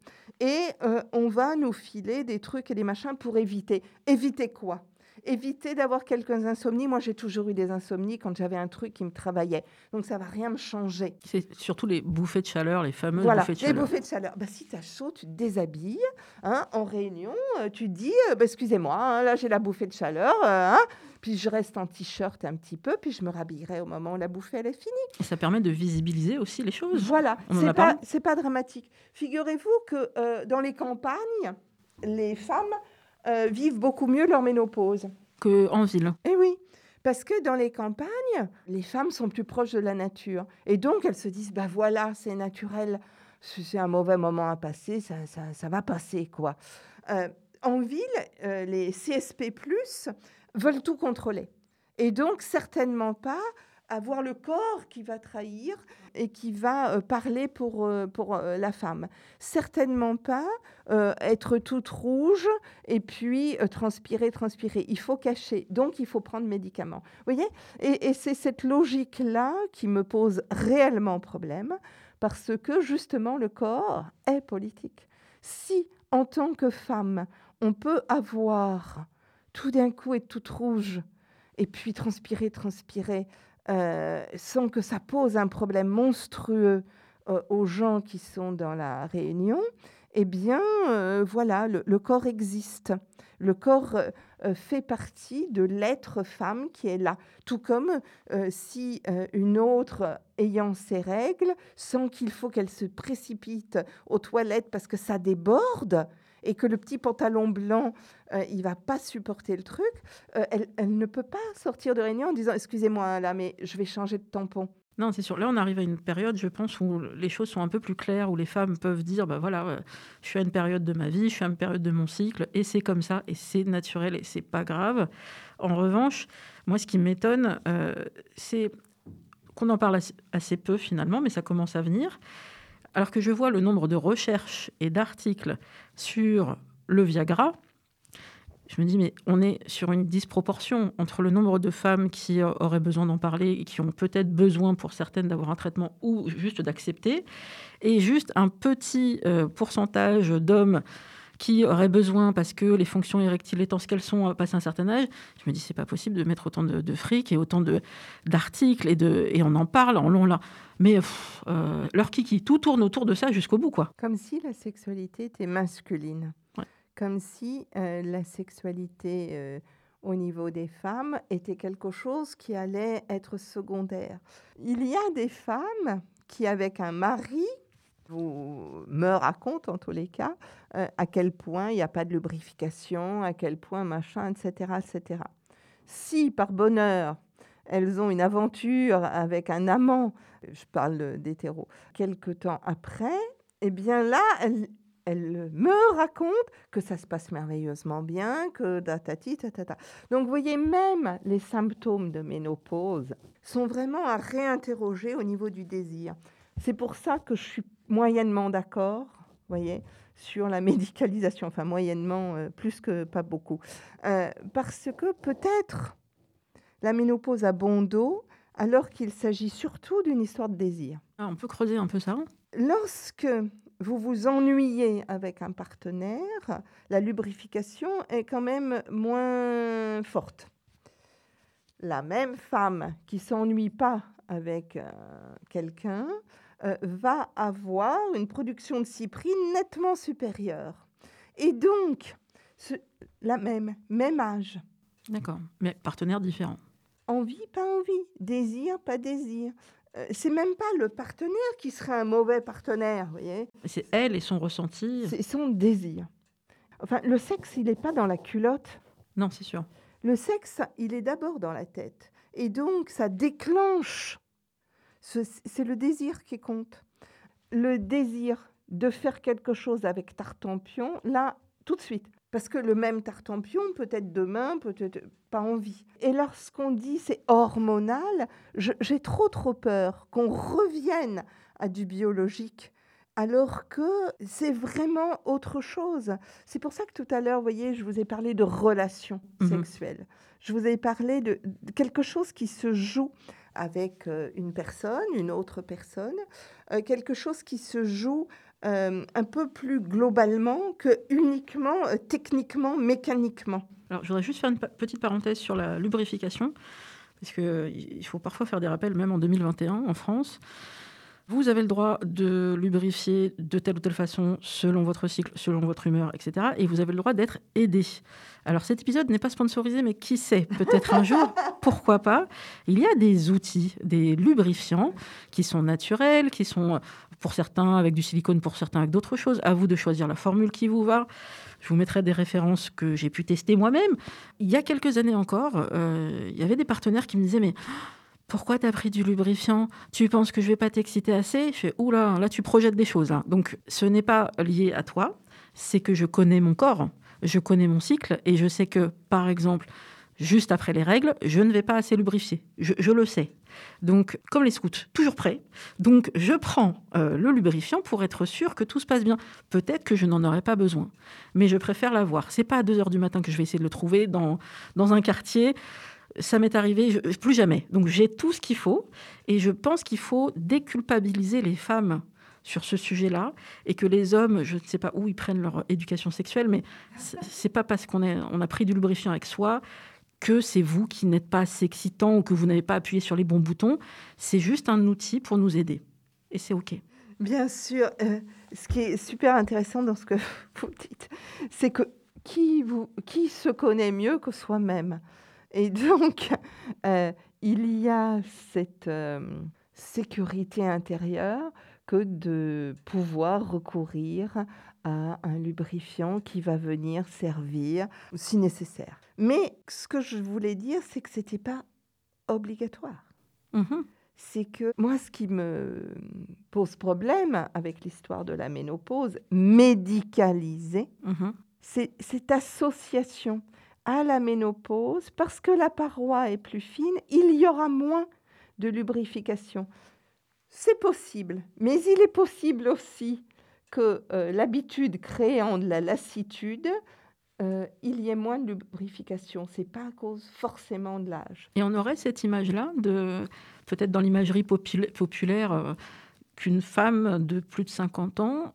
et euh, on va nous filer des trucs et des machins pour éviter. Éviter quoi? Éviter d'avoir quelques insomnies. Moi, j'ai toujours eu des insomnies quand j'avais un truc qui me travaillait. Donc, ça va rien me changer. C'est surtout les bouffées de chaleur, les fameuses bouffées de chaleur. les bouffées de chaleur. Bah, si tu as chaud, tu te déshabilles. Hein, en réunion, euh, tu dis, euh, bah, excusez-moi, hein, là, j'ai la bouffée de chaleur. Euh, hein. puis je reste en t-shirt un petit peu, puis je me rhabillerai au moment où la bouffée elle est finie. Et ça permet de visibiliser aussi les choses. Voilà, c'est pas, pas dramatique. Figurez-vous que dans les campagnes, les femmes euh, vivent beaucoup mieux leur ménopause. Qu'en ville. Eh oui, parce que dans les campagnes, les femmes sont plus proches de la nature. Et donc, elles se disent, bah voilà, c'est naturel, c'est un mauvais moment à passer, ça, ça, va passer, quoi. Euh, en ville, euh, les CSP+, veulent tout contrôler. Et donc, certainement pas avoir le corps qui va trahir et qui va euh, parler pour, euh, pour euh, la femme. Certainement pas être toute rouge et puis transpirer, transpirer. Il faut cacher. Donc, il faut prendre médicaments. Vous voyez? Et, et c'est cette logique-là qui me pose réellement problème parce que justement, le corps est politique. Si, en tant que femme, on peut avoir tout d'un coup être toute rouge et puis transpirer, transpirer, euh, sans que ça pose un problème monstrueux euh, aux gens qui sont dans la réunion, eh bien, euh, voilà, le, corps existe. Le corps fait partie de l'être femme qui est là. Tout comme si une autre ayant ses règles, sans qu'il faut qu'elle se précipite aux toilettes parce que ça déborde, et que le petit pantalon blanc, euh, il va pas supporter le truc, euh, elle, ne peut pas sortir de réunion en disant excusez-moi là, mais je vais changer de tampon. Non, c'est sûr. Là, on arrive à une période, je pense, où les choses sont un peu plus claires, où les femmes peuvent dire, bah voilà, euh, je suis à une période de ma vie, je suis à une période de mon cycle, et c'est comme ça, et c'est naturel, et c'est pas grave. En revanche, moi, ce qui m'étonne, c'est qu'on en parle assez peu finalement, mais ça commence à venir alors que je vois le nombre de recherches et d'articles sur le Viagra, je me dis, mais on est sur une disproportion entre le nombre de femmes qui auraient besoin d'en parler et qui ont peut-être besoin pour certaines d'avoir un traitement ou juste d'accepter, et juste un petit euh, pourcentage d'hommes qui auraient besoin parce que les fonctions érectiles étant ce qu'elles sont passé un certain âge, je me dis c'est pas possible de mettre autant de, fric et autant d'articles et de et on en parle en long là. Mais leur kiki, tout tourne autour de ça jusqu'au bout quoi. Comme si la sexualité était masculine. comme si euh, la sexualité euh, au niveau des femmes était quelque chose qui allait être secondaire. Il y a des femmes qui, avec un mari, vous me racontent en tous les cas euh, à quel point il n'y a pas de lubrification, à quel point machin, etc., etc. Si par bonheur elles ont une aventure avec un amant, je parle d'hétéro, quelque temps après, eh bien là, elles, elle me raconte que ça se passe merveilleusement bien, que. Donc, vous voyez, même les symptômes de ménopause sont vraiment à réinterroger au niveau du désir. C'est pour ça que je suis moyennement d'accord, voyez, sur la <laughs> médicalisation, enfin moyennement, euh, plus que pas beaucoup. Euh, parce que peut-être la ménopause a bon dos, alors qu'il s'agit surtout d'une histoire de désir. Ah, on peut creuser un peu ça Lorsque vous vous ennuyez avec un partenaire, la lubrification est quand même moins forte. La même femme qui s'ennuie pas avec euh, quelqu'un euh, va avoir une production de cyprine nettement supérieure. Et donc, la même, même âge. D'accord, mais partenaires différents. Envie, pas envie. Désir, pas désir. Euh, c'est même pas le partenaire qui serait un mauvais partenaire, vous voyez. C'est elle et son ressenti. C'est son désir. Enfin, le sexe, il n'est pas dans la culotte. Non, c'est sûr. Le sexe, il est d'abord dans la tête. Et donc, ça déclenche. C'est le désir qui compte. Le désir de faire quelque chose avec Tartampion, là, tout de suite. Parce que le même tartampion, peut-être demain, peut-être pas envie. Et lorsqu'on dit c'est hormonal, j'ai trop trop peur qu'on revienne à du biologique alors que c'est vraiment autre chose. C'est pour ça que tout à l'heure, vous voyez, je vous ai parlé de relations mhm. sexuelles. Je vous ai parlé de, quelque chose qui se joue avec euh, une personne, une autre personne, euh, quelque chose qui se joue euh, un peu plus globalement que uniquement techniquement, mécaniquement. Alors, je voudrais juste faire une petite parenthèse sur la lubrification, parce qu'il faut parfois faire des rappels, même en 2021 en France. Vous avez le droit de lubrifier de telle ou telle façon, selon votre cycle, selon votre humeur, etc. Et vous avez le droit d'être aidé. Alors cet épisode n'est pas sponsorisé, mais qui sait, peut-être un jour, <laughs> pourquoi pas. Il y a des outils, des lubrifiants qui sont naturels, qui sont pour certains avec du silicone, pour certains avec d'autres choses. À vous de choisir la formule qui vous va. Je vous mettrai des références que j'ai pu tester moi-même. Il y a quelques années encore, euh, il y avait des partenaires qui me disaient mais pourquoi tu as pris du lubrifiant? Tu penses que je vais pas t'exciter assez? Je fais, oula, là tu projettes des choses. Donc ce n'est pas lié à toi, c'est que je connais mon corps, je connais mon cycle et je sais que, par exemple, juste après les règles, je ne vais pas assez lubrifier. Je, le sais. Donc, comme les scouts, toujours prêt. Donc, je prends euh, le lubrifiant pour être sûr que tout se passe bien. Peut-être que je n'en aurais pas besoin, mais je préfère l'avoir. C'est pas à 2 heures du matin que je vais essayer de le trouver dans, dans un quartier ça m'est arrivé plus jamais. Donc j'ai tout ce qu'il faut et je pense qu'il faut déculpabiliser les femmes sur ce sujet-là et que les hommes, je ne sais pas où ils prennent leur éducation sexuelle, mais c'est pas parce qu'on on a pris du lubrifiant avec soi que c'est vous qui n'êtes pas assez excitant ou que vous n'avez pas appuyé sur les bons boutons. C'est juste un outil pour nous aider et c'est ok. Bien sûr. Euh, ce qui est super intéressant dans ce que <laughs> vous dites, c'est que qui, vous, qui se connaît mieux que soi-même? Et donc, euh, il y a cette euh, sécurité intérieure que de pouvoir recourir à un lubrifiant qui va venir servir si nécessaire. Mais ce que je voulais dire, c'est que ce n'était pas obligatoire. Mm-hmm. C'est que moi, ce qui me pose problème avec l'histoire de la ménopause médicalisée, mm-hmm. c'est cette association à la ménopause, parce que la paroi est plus fine, il y aura moins de lubrification. C'est possible, mais il est possible aussi que euh, l'habitude créant de la lassitude, euh, il y ait moins de lubrification. C'est pas à cause forcément de l'âge. Et on aurait cette image-là, de peut-être dans l'imagerie populaire, euh, qu'une femme de plus de 50 ans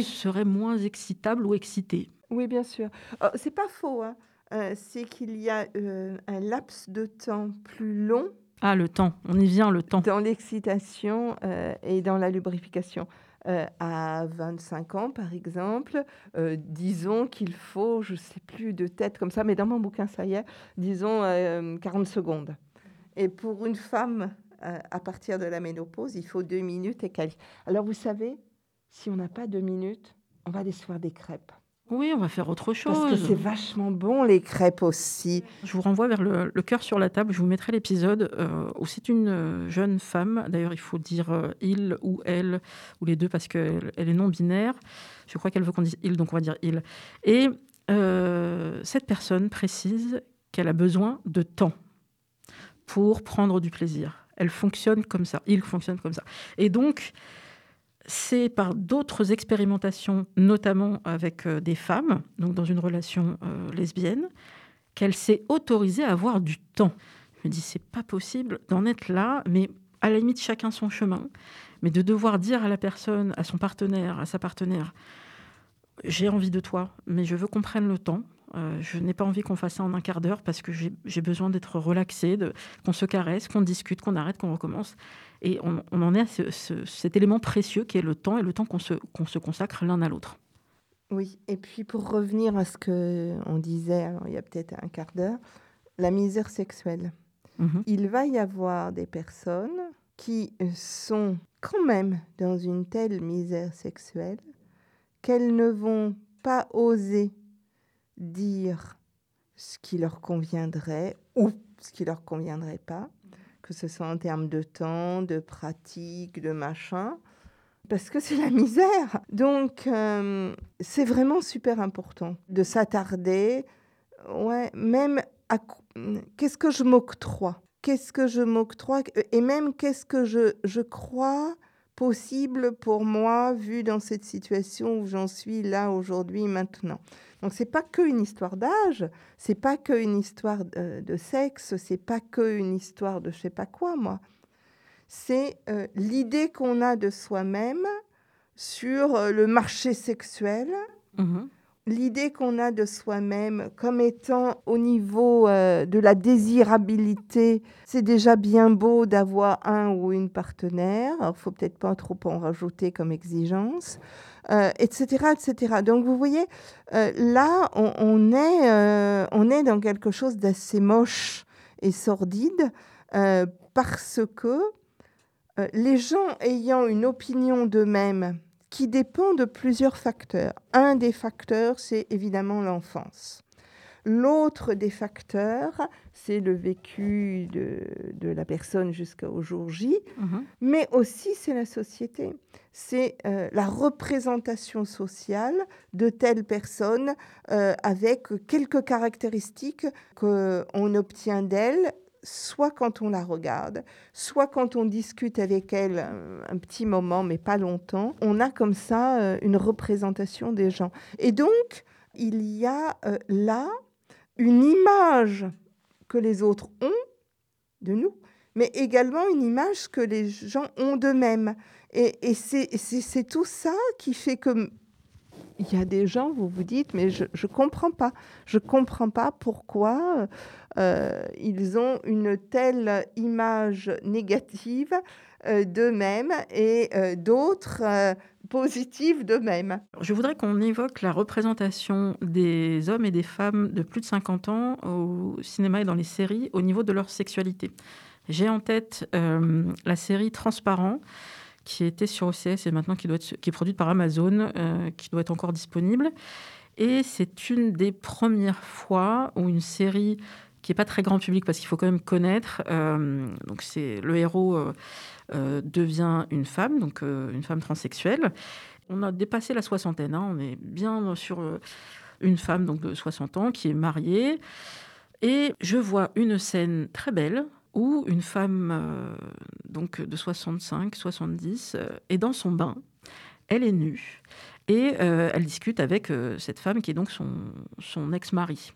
serait moins excitable ou excitée. Oui, bien sûr. Oh, c'est pas faux. Hein. Euh, c'est qu'il y a euh, un laps de temps plus long. Ah, le temps, on y vient, le temps. Dans l'excitation euh, et dans la lubrification. à 25 ans, par exemple, disons qu'il faut, je ne sais plus de tête comme ça, mais dans mon bouquin, ça y est, disons 40 secondes. Et pour une femme, à partir de la ménopause, il faut deux minutes et quelques. Alors vous savez, si on n'a pas deux minutes, on va aller se faire des crêpes. Oui, on va faire autre chose. Parce que c'est vachement bon, les crêpes aussi. Je vous renvoie vers le, cœur sur la table. Je vous mettrai l'épisode euh, où c'est une euh, jeune femme. D'ailleurs, il faut dire euh, il ou elle, ou les deux, parce qu'elle elle est non-binaire. Je crois qu'elle veut qu'on dise il, donc on va dire il. Et cette personne précise qu'elle a besoin de temps pour prendre du plaisir. Elle fonctionne comme ça. Il fonctionne comme ça. Et donc, c'est par d'autres expérimentations, notamment avec euh, des femmes, donc dans une relation euh, lesbienne, qu'elle s'est autorisée à avoir du temps. Je me dis, c'est pas possible d'en être là, mais à la limite, chacun son chemin, mais de devoir dire à la personne, à son partenaire, à sa partenaire, j'ai envie de toi, mais je veux qu'on prenne le temps. Euh, je n'ai pas envie qu'on fasse ça en un quart d'heure parce que j'ai besoin d'être relaxé, qu'on se caresse, qu'on discute, qu'on arrête, qu'on recommence. Et on, en est à cet élément précieux qui est le temps et le temps qu'on se, se consacre l'un à l'autre. Oui, et puis pour revenir à ce qu'on disait il y a peut-être un quart d'heure, la misère sexuelle. Mhm. Il va y avoir des personnes qui sont quand même dans une telle misère sexuelle qu'elles ne vont pas oser dire ce qui leur conviendrait ou ce qui leur conviendrait pas, que ce soit en termes de temps, de pratique, de machin, parce que c'est la misère. Donc, euh, c'est vraiment super important de s'attarder, ouais, même à qu'est-ce que je m'octroie, qu'est-ce que je m'octroie, et même qu'est-ce que je, je crois possible pour moi, vu dans cette situation où j'en suis là aujourd'hui, maintenant. Donc c'est pas que une histoire d'âge, c'est pas que une histoire de, sexe, c'est pas que une histoire de je sais pas quoi moi. C'est euh, l'idée qu'on a de soi-même sur euh, le marché sexuel, mmh l'idée qu'on a de soi-même comme étant au niveau euh, de la désirabilité. C'est déjà bien beau d'avoir un ou une partenaire. Il faut peut-être pas trop en rajouter comme exigence etc., euh, etc. Donc vous voyez, euh, là, on, est, on est dans quelque chose d'assez moche et sordide parce que les gens ayant une opinion d'eux-mêmes qui dépend de plusieurs facteurs. Un des facteurs, c'est évidemment l'enfance. L'autre des facteurs, c'est le vécu de, la personne jusqu'au jour J, mhm. mais aussi c'est la société. C'est euh, la représentation sociale de telle personne euh, avec quelques caractéristiques qu'on obtient d'elle soit quand on la regarde, soit quand on discute avec elle un, petit moment, mais pas longtemps, on a comme ça euh, une représentation des gens. Et donc, il y a là une image que les autres ont de nous, mais également une image que les gens ont d'eux-mêmes. Et, c'est tout ça qui fait que il y a des gens, vous vous dites, mais je ne comprends pas. Je ne comprends pas pourquoi euh, ils ont une telle image négative euh, d'eux-mêmes et euh, d'autres positives d'eux-mêmes. Je voudrais qu'on évoque la représentation des hommes et des femmes de plus de 50 ans au cinéma et dans les séries au niveau de leur sexualité. J'ai en tête la série Transparent qui était sur OCS et maintenant qui, est produite par Amazon, euh, qui doit être encore disponible. Et c'est une des premières fois où une série qui n'est pas très grand public parce qu'il faut quand même connaître. Euh, donc c'est le héros euh, devient une femme, donc une femme transsexuelle. On a dépassé la soixantaine, hein, on est bien sur une femme donc de 60 ans qui est mariée. Et je vois une scène très belle où une femme euh, donc de 65, 70 euh, est dans son bain, elle est nue et euh, elle discute avec cette femme qui est donc son, son ex-mari.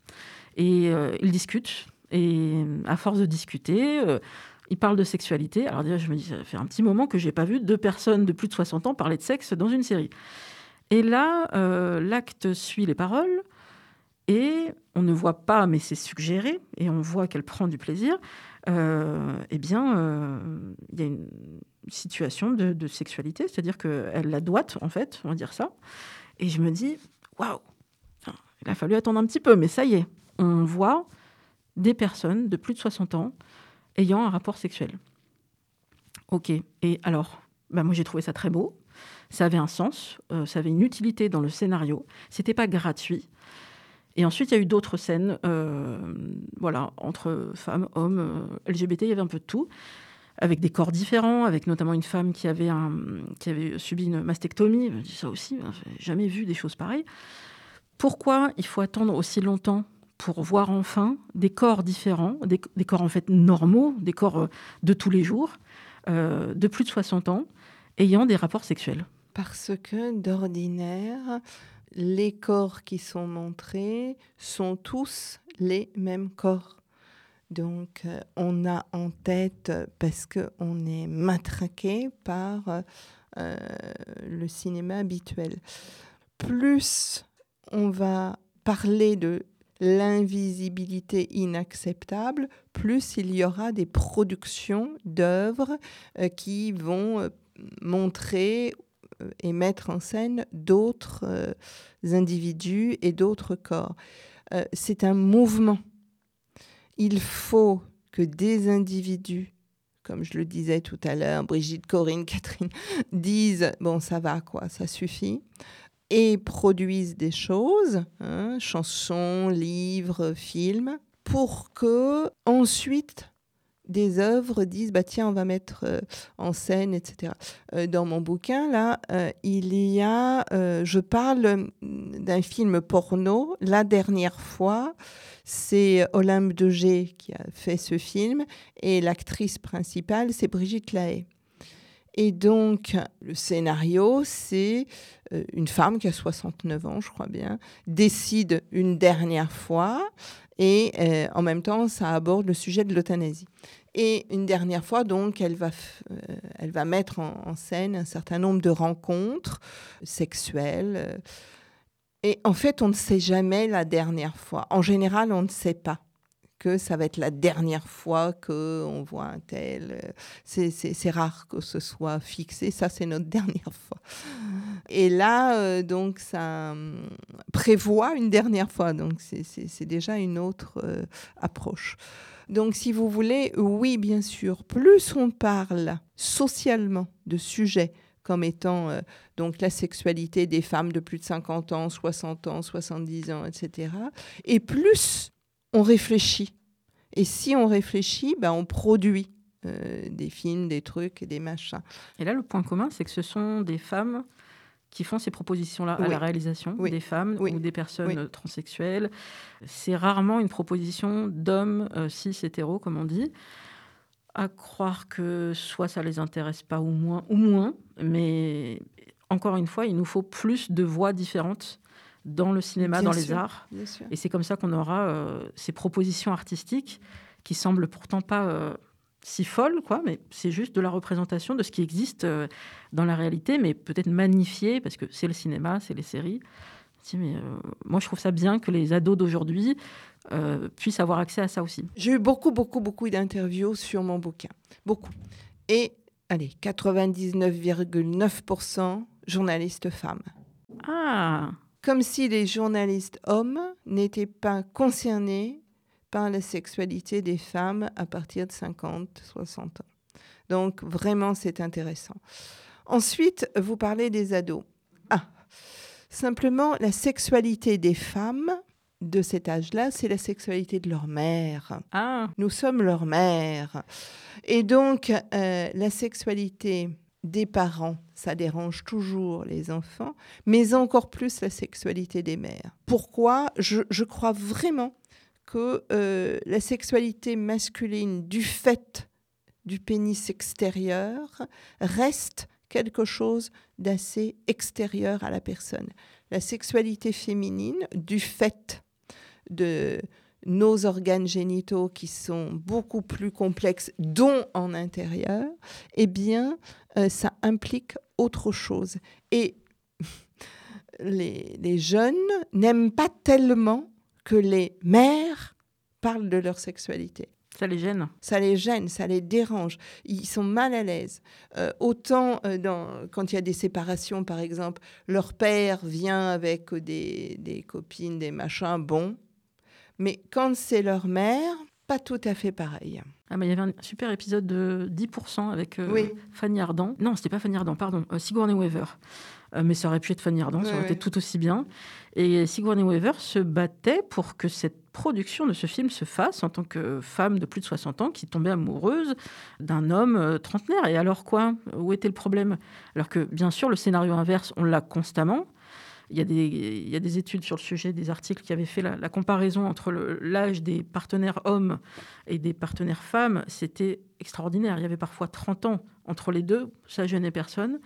Et ils discutent et à force de discuter, ils parlent de sexualité. Alors déjà, je me dis, ça fait un petit moment que j'ai pas vu deux personnes de plus de 60 ans parler de sexe dans une série. Et là, l'acte suit les paroles. Et on ne voit pas, mais c'est suggéré, et on voit qu'elle prend du plaisir. Euh, eh bien, euh, il y a situation de, sexualité, c'est-à-dire qu'elle la doite, en fait, on va dire ça. Et je me dis, waouh, il a fallu attendre un petit peu, mais ça y est, on voit des personnes de plus de 60 ans ayant un rapport sexuel. Ok, et alors, bah moi j'ai trouvé ça très beau, ça avait un sens, euh, ça avait une utilité dans le scénario, c'était pas gratuit. Et ensuite, il y a eu d'autres scènes, euh, voilà, entre femmes, hommes, euh, LGBT, il y avait un peu de tout, avec des corps différents, avec notamment une femme qui avait, subi une mastectomie. Ça aussi, hein, jamais vu des choses pareilles. Pourquoi il faut attendre aussi longtemps pour voir enfin des corps différents, des, corps en fait normaux, des corps euh, de tous les jours, de plus de 60 ans, ayant des rapports sexuels? Parce que d'ordinaire, les corps qui sont montrés sont tous les mêmes corps. Donc euh, on a en tête, parce qu'on est matraqué par euh, le cinéma habituel. Plus on va parler de l'invisibilité inacceptable, plus il y aura des productions d'œuvres euh, qui vont montrer et mettre en scène d'autres euh, individus et d'autres corps. Euh, c'est un mouvement. Il faut que des individus, comme je le disais tout à l'heure, Brigitte, Corinne, Catherine, <laughs> disent bon ça va quoi, ça suffit, et produisent des choses, hein, chansons, livres, films, pour que ensuite des œuvres disent bah tiens on va mettre euh, en scène etc euh, dans mon bouquin là euh, il y a je parle d'un film porno. La dernière fois c'est Olympe de qui a fait ce film et l'actrice principale c'est Brigitte Lahaye. Et donc, le scénario, c'est une femme qui a 69 ans, je crois bien, décide une dernière fois et en même temps, ça aborde le sujet de l'euthanasie. Et une dernière fois, donc, elle va, euh, elle va mettre en, scène un certain nombre de rencontres sexuelles. Euh. et en fait, on ne sait jamais la dernière fois. En général, on ne sait pas que ça va être la dernière fois qu'on voit un tel. Euh. C'est rare que ce soit fixé. Ça, c'est notre <laughs> dernière fois. Et là, donc, ça hum, prévoit une dernière fois. Donc, c'est déjà une autre approche. Donc, si vous voulez, oui, bien sûr, plus on parle socialement de sujets comme étant euh, donc la sexualité des femmes de plus de 50 ans, 60 ans, 70 ans, etc. Et plus on réfléchit. Et si on réfléchit, ben on produit euh, des films, des trucs et des machins. Et là, le point commun, c'est que ce sont des femmes qui font ces propositions-là à la réalisation, des femmes ou des personnes transsexuelles. C'est rarement une proposition d'hommes euh, cis hétéros, comme on dit. À croire que soit ça les intéresse pas ou moins, ou moins, mais encore une fois, il nous faut plus de voix différentes dans le cinéma, dans les arts. Et c'est comme ça qu'on aura euh, ces propositions artistiques qui semblent pourtant pas euh, si folle, quoi, mais c'est juste de la représentation de ce qui existe euh, dans la réalité, mais peut-être magnifié, parce que c'est le cinéma, c'est les séries. Mais, moi, je trouve ça bien que les ados d'aujourd'hui puissent avoir accès à ça aussi. J'ai eu beaucoup, beaucoup, beaucoup d'interviews sur mon bouquin. Beaucoup. Et, allez, 99,9% journalistes femmes. Ah Comme si les journalistes hommes n'étaient pas concernés par la sexualité des femmes à partir de 50, 60 ans. Donc vraiment, c'est intéressant. Ensuite, vous parlez des ados. Ah, simplement, la sexualité des femmes de cet âge-là, c'est la sexualité de leur mère. Ah. Nous sommes leur mère. Et donc, euh, la sexualité des parents, ça dérange toujours les enfants, mais encore plus la sexualité des mères. Pourquoi? Je, crois vraiment que euh, la sexualité masculine, du fait du pénis extérieur, reste quelque chose d'assez extérieur à la personne. La sexualité féminine, du fait de nos organes génitaux qui sont beaucoup plus complexes, dont en intérieur, eh bien, euh, ça implique autre chose. Et <laughs> les, les jeunes n'aiment pas tellement que les mères parlent de leur sexualité. Ça les gêne Ça les gêne, ça les dérange. Ils sont mal à l'aise. Euh, autant euh, dans, quand il y a des séparations, par exemple, leur père vient avec des, des copines, des machins, bon. Mais quand c'est leur mère, pas tout à fait pareil. Ah, mais il y avait un super épisode de 10% avec euh, Fanny Ardant. Non, c'était pas Fanny Ardant, pardon, Sigourney Weaver. Euh, mais ça aurait pu être Fanny Ardant, ça aurait été tout aussi bien. Et Sigourney Weaver se battait pour que cette production de ce film se fasse en tant que femme de plus de 60 ans qui tombait amoureuse d'un homme euh, trentenaire. Et alors quoi? Où était le problème? Alors que, bien sûr, le scénario inverse, on l'a constamment. Il y, a des, études sur le sujet, des articles qui avaient fait la, comparaison entre l'âge des partenaires hommes et des partenaires femmes. C'était extraordinaire. Il y avait parfois 30 ans entre les deux. Ça gênait personne.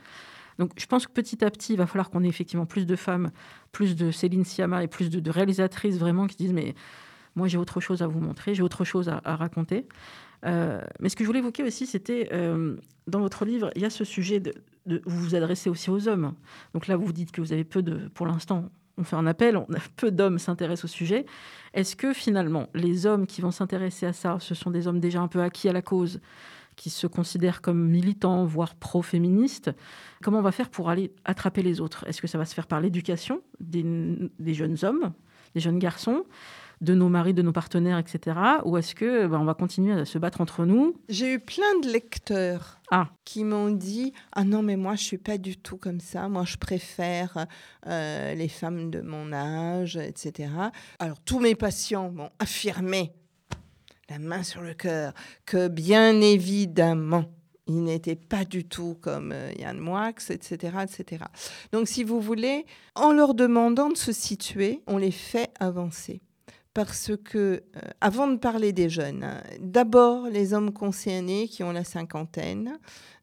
Donc je pense que petit à petit, il va falloir qu'on ait effectivement plus de femmes, plus de Céline Sciamma et plus de, réalisatrices vraiment qui disent mais moi j'ai autre chose à vous montrer, j'ai autre chose à, raconter. Euh, mais ce que je voulais évoquer aussi, c'était euh, dans votre livre, il y a ce sujet de, vous vous adressez aussi aux hommes. Donc là, vous dites que vous avez peu de, pour l'instant, on fait un appel, <laughs> peu d'hommes s'intéressent au sujet. Est-ce que finalement, les hommes qui vont s'intéresser à ça, ce sont des hommes déjà un peu acquis à la cause qui se considèrent comme militants, voire pro-féministes. Comment on va faire pour aller attraper les autres? Est-ce que ça va se faire par l'éducation des, jeunes hommes, des jeunes garçons? De nos maris, de nos partenaires, etc. Ou est-ce que ben, on va continuer à se battre entre nous? J'ai eu plein de lecteurs ah. qui m'ont dit ah non mais moi je suis pas du tout comme ça. Moi je préfère euh, les femmes de mon âge, etc. Alors tous mes patients m'ont affirmé la main sur le cœur, que bien évidemment, il n'était pas du tout comme euh, Yann Moix, etc., etc. Donc, si vous voulez, en leur demandant de se situer, on les fait avancer. Parce que, euh, avant de parler des jeunes, d'abord les hommes concernés qui ont la cinquantaine,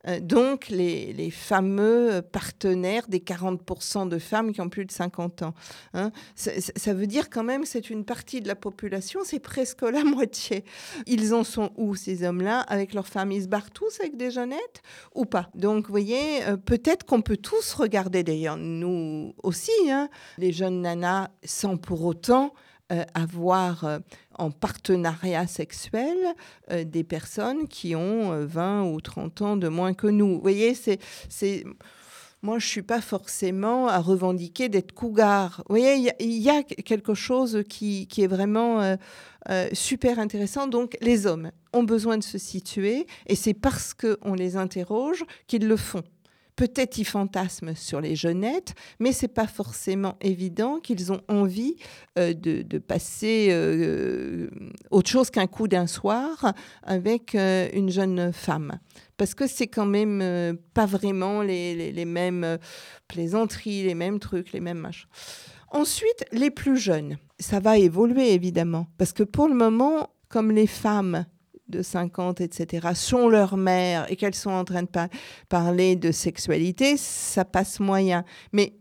euh, donc les, fameux partenaires des 40% de femmes qui ont plus de 50 ans. Hein. Ça, veut dire quand même c'est une partie de la population, c'est presque la <laughs> moitié. Ils en sont où ces hommes-là? Avec leurs femmes, ils se barrent tous avec des jeunettes ou pas? Donc vous voyez, euh, peut-être qu'on peut tous regarder, d'ailleurs nous aussi, hein, les jeunes nanas, sans pour autant avoir euh, en partenariat sexuel euh, des personnes qui ont 20 ou 30 ans de moins que nous. Vous voyez, c'est moi, je suis pas forcément à revendiquer d'être cougar. Vous voyez, il y, a quelque chose qui, qui est vraiment super intéressant. Donc, les hommes ont besoin de se situer et c'est parce qu'on les interroge qu'ils le font. Peut-être ils fantasment sur les jeunettes, mais c'est pas forcément évident qu'ils ont envie euh, de, passer euh, autre chose qu'un coup d'un soir avec euh, une jeune femme. Parce que c'est quand même pas vraiment les, les, mêmes plaisanteries, les mêmes trucs, les mêmes machins. Ensuite, les plus jeunes. Ça va évoluer évidemment. Parce que pour le moment, comme les femmes de 50, etc., sont leurs mères et qu'elles sont en train de parler de sexualité, ça passe moyen. Mais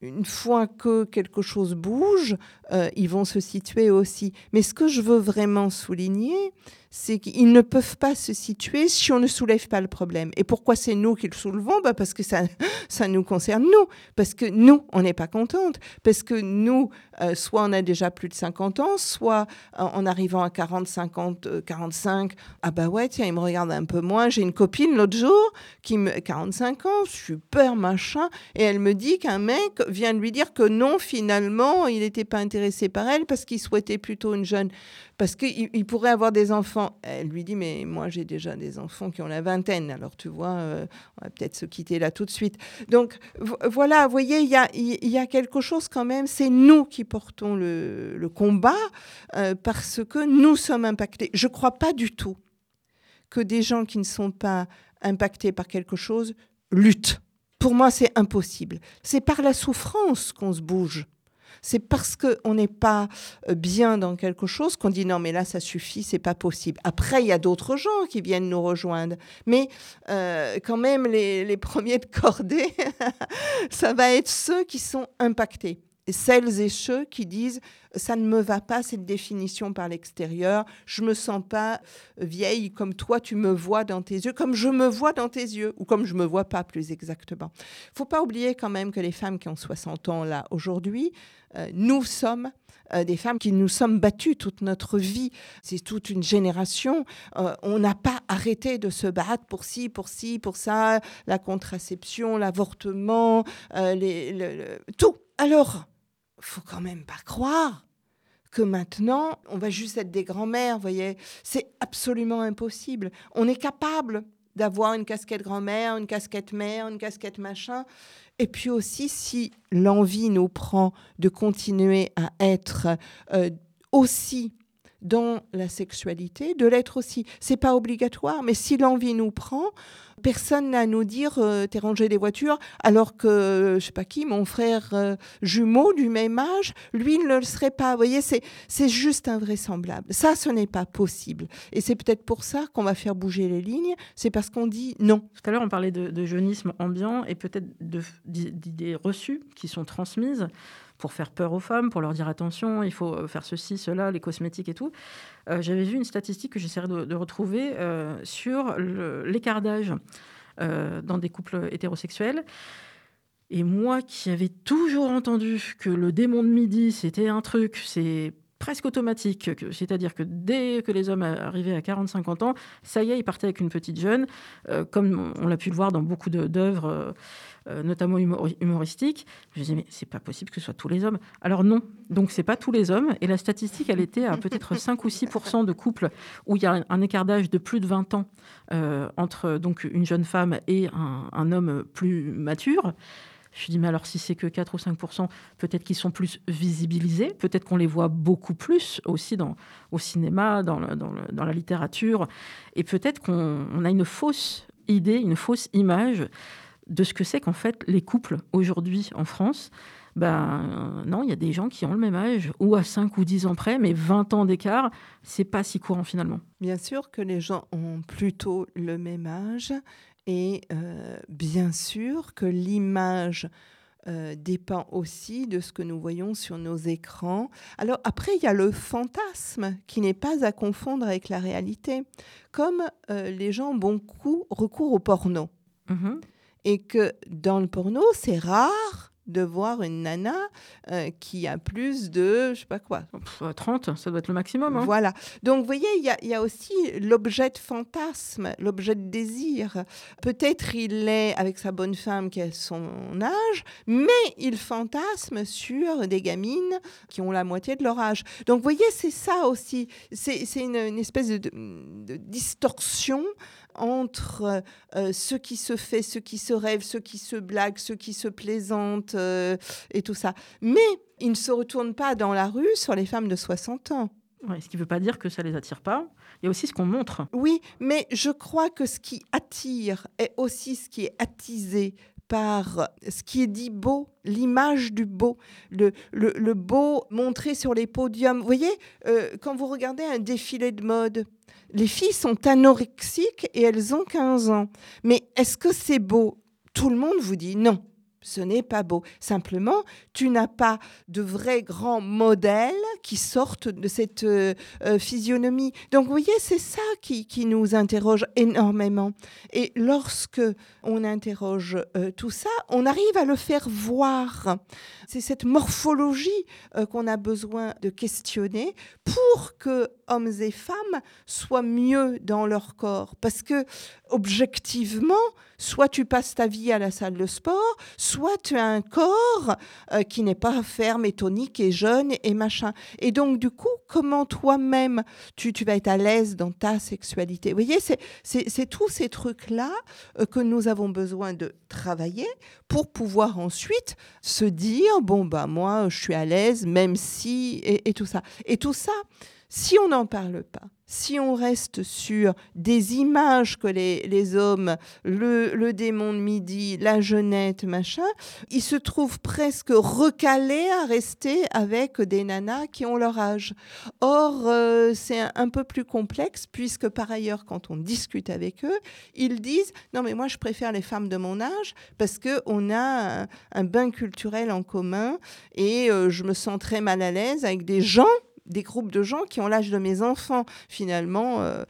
une fois que quelque chose bouge, euh, ils vont se situer aussi. Mais ce que je veux vraiment souligner, c'est qu'ils ne peuvent pas se situer si on ne soulève pas le problème. Et pourquoi c'est nous qui le soulevons? Bah Parce que ça, <laughs> ça nous concerne nous. Parce que nous, on n'est pas contente. Parce que nous, euh, soit on a déjà plus de 50 ans, soit euh, en arrivant à 40, 50, 45, ah bah ouais, tiens, il me regarde un peu moins. J'ai une copine l'autre jour qui me 45 ans, super machin, et elle me dit qu'un mec vient de lui dire que non, finalement, il n'était pas intéressé par elle parce qu'il souhaitait plutôt une jeune parce qu'il pourrait avoir des enfants. Elle lui dit, mais moi j'ai déjà des enfants qui ont la vingtaine, alors tu vois, euh, on va peut-être se quitter là tout de suite. Donc voilà, vous voyez, il y a, y a, quelque chose quand même, c'est nous qui portons le, combat euh, parce que nous sommes impactés. Je ne crois pas du tout que des gens qui ne sont pas impactés par quelque chose luttent. Pour moi, c'est impossible. C'est par la souffrance qu'on se bouge. C'est parce qu'on n'est pas euh, bien dans quelque chose qu'on dit non, mais là, ça suffit, c'est pas possible. Après, il y a d'autres gens qui viennent nous rejoindre. Mais euh, quand même, les, premiers de cordée, <laughs> ça va être ceux qui sont impactés. Celles et ceux qui disent ça ne me va pas cette définition par l'extérieur, je me sens pas vieille comme toi tu me vois dans tes yeux, comme je me vois dans tes yeux ou comme je me vois pas plus exactement. Faut pas oublier quand même que les femmes qui ont 60 ans là aujourd'hui, euh, nous sommes euh, des femmes qui nous sommes battues toute notre vie. C'est toute une génération. Euh, on n'a pas arrêté de se battre pour ci, pour ci, pour ça, la contraception, l'avortement, tout. Alors, faut quand même pas croire que maintenant, on va juste être des grands-mères, voyez. C'est absolument impossible. On est capable d'avoir une casquette grand-mère, une casquette mère, une casquette machin. Et puis aussi, si l'envie nous prend de continuer à être euh, aussi dans la sexualité, de l'être aussi. C'est pas obligatoire, mais si l'envie nous prend, personne n'a à nous dire euh, t'es rangé des voitures, alors que je sais pas qui, mon frère euh, jumeau du même âge, lui ne le serait pas. Vous voyez, c'est c'est juste invraisemblable. Ça, ce n'est pas possible. Et c'est peut-être pour ça qu'on va faire bouger les lignes. C'est parce qu'on dit non. Tout à l'heure, on parlait de, de jeunisme ambiant et peut-être d'idées reçues qui sont transmises pour faire peur aux femmes, pour leur dire attention, il faut euh, faire ceci, cela, les cosmétiques et tout. Euh, j'avais vu une statistique que j'essaierai de, retrouver euh, sur l'écart d'âge dans des couples hétérosexuels. Et moi qui avais toujours entendu que le démon de midi, c'était un truc, c'est presque automatique, c'est-à-dire que dès que les hommes arrivaient à 40-50 ans, ça y est, ils partaient avec une petite jeune, comme on l'a pu le voir dans beaucoup d'œuvres euh, notamment humoristiques. Je me disais, mais c'est pas possible que ce soit tous les hommes. Alors non, donc c'est pas tous les hommes. Et la statistique, elle était à peut-être <laughs> 5 ou 6% de couples où il y a un écart d'âge de plus de 20 ans euh, entre donc une jeune femme et un, homme plus mature. Je dis, mais alors si c'est que 4 ou 5% peut-être qu'ils sont plus visibilisés, peut-être qu'on les voit beaucoup plus aussi au cinéma, dans, la littérature, et peut-être qu'on a une fausse idée, une fausse image de ce que c'est qu'en fait les couples aujourd'hui en France. Ben non, il y a des gens qui ont le même âge, ou à 5 ou 10 ans près, mais 20 ans d'écart, c'est pas si courant finalement. Bien sûr que les gens ont plutôt le même âge, et euh, bien sûr que l'image euh, dépend aussi de ce que nous voyons sur nos écrans. Alors après, il y a le fantasme qui n'est pas à confondre avec la réalité. Comme euh, les gens ont beaucoup recours au porno. Mm-hmm et que dans le porno, c'est rare de voir une nana euh, qui a plus de, je sais pas quoi. 30, ça doit être le maximum. Hein. Voilà. Donc, vous voyez, il y, y a, aussi l'objet de fantasme, l'objet de désir. Peut-être il est avec sa bonne femme qui a son âge, mais il fantasme sur des gamines qui ont la moitié de leur âge. Donc, vous voyez, c'est ça aussi. C'est une, une, espèce de, de distorsion entre euh, ce qui se fait, ce qui se rêve, ce qui se blague, ce qui se plaisante euh, et tout ça. Mais ils ne se retournent pas dans la rue sur les femmes de 60 ans. ce qui ne veut pas dire que ça les attire pas. Il y a aussi ce qu'on montre. Oui, mais je crois que ce qui attire est aussi ce qui est attisé par ce qui est dit beau, l'image du beau, le, le, beau montré sur les podiums. Vous voyez, euh, quand vous regardez un défilé de mode, les filles sont anorexiques et elles ont 15 ans. Mais est-ce que c'est beau? Tout le monde vous dit non ce n'est pas beau. Simplement, tu n'as pas de vrais grands modèles qui sortent de cette euh, euh, physionomie. Donc, vous voyez, c'est ça qui, nous interroge énormément. Et lorsque on interroge euh, tout ça, on arrive à le faire voir. C'est cette morphologie qu'on a besoin de questionner pour que hommes et femmes soient mieux dans leur corps. Parce que, objectivement, soit tu passes ta vie à la salle de sport, soit tu as un corps euh, qui n'est pas ferme et tonique et jeune et machin. Et donc, du coup, comment toi-même tu, vas être à l'aise dans ta sexualité? Vous voyez, c'est tous ces trucs-là euh, que nous avons besoin de travailler pour pouvoir ensuite se dire, bon, bah moi, je suis à l'aise, même si, et tout ça. Et tout ça, Si on n'en parle pas, si on reste sur des images que les, hommes, le, démon de midi, la jeunette, machin, ils se trouvent presque recalés à rester avec des nanas qui ont leur âge. Or, euh, c'est un, peu plus complexe puisque par ailleurs, quand on discute avec eux, ils disent non mais moi je préfère les femmes de mon âge parce que on a un, un bain culturel en commun et euh, je me sens très mal à l'aise avec des gens des groupes de gens qui ont l'âge de mes enfants, finalement. Euh,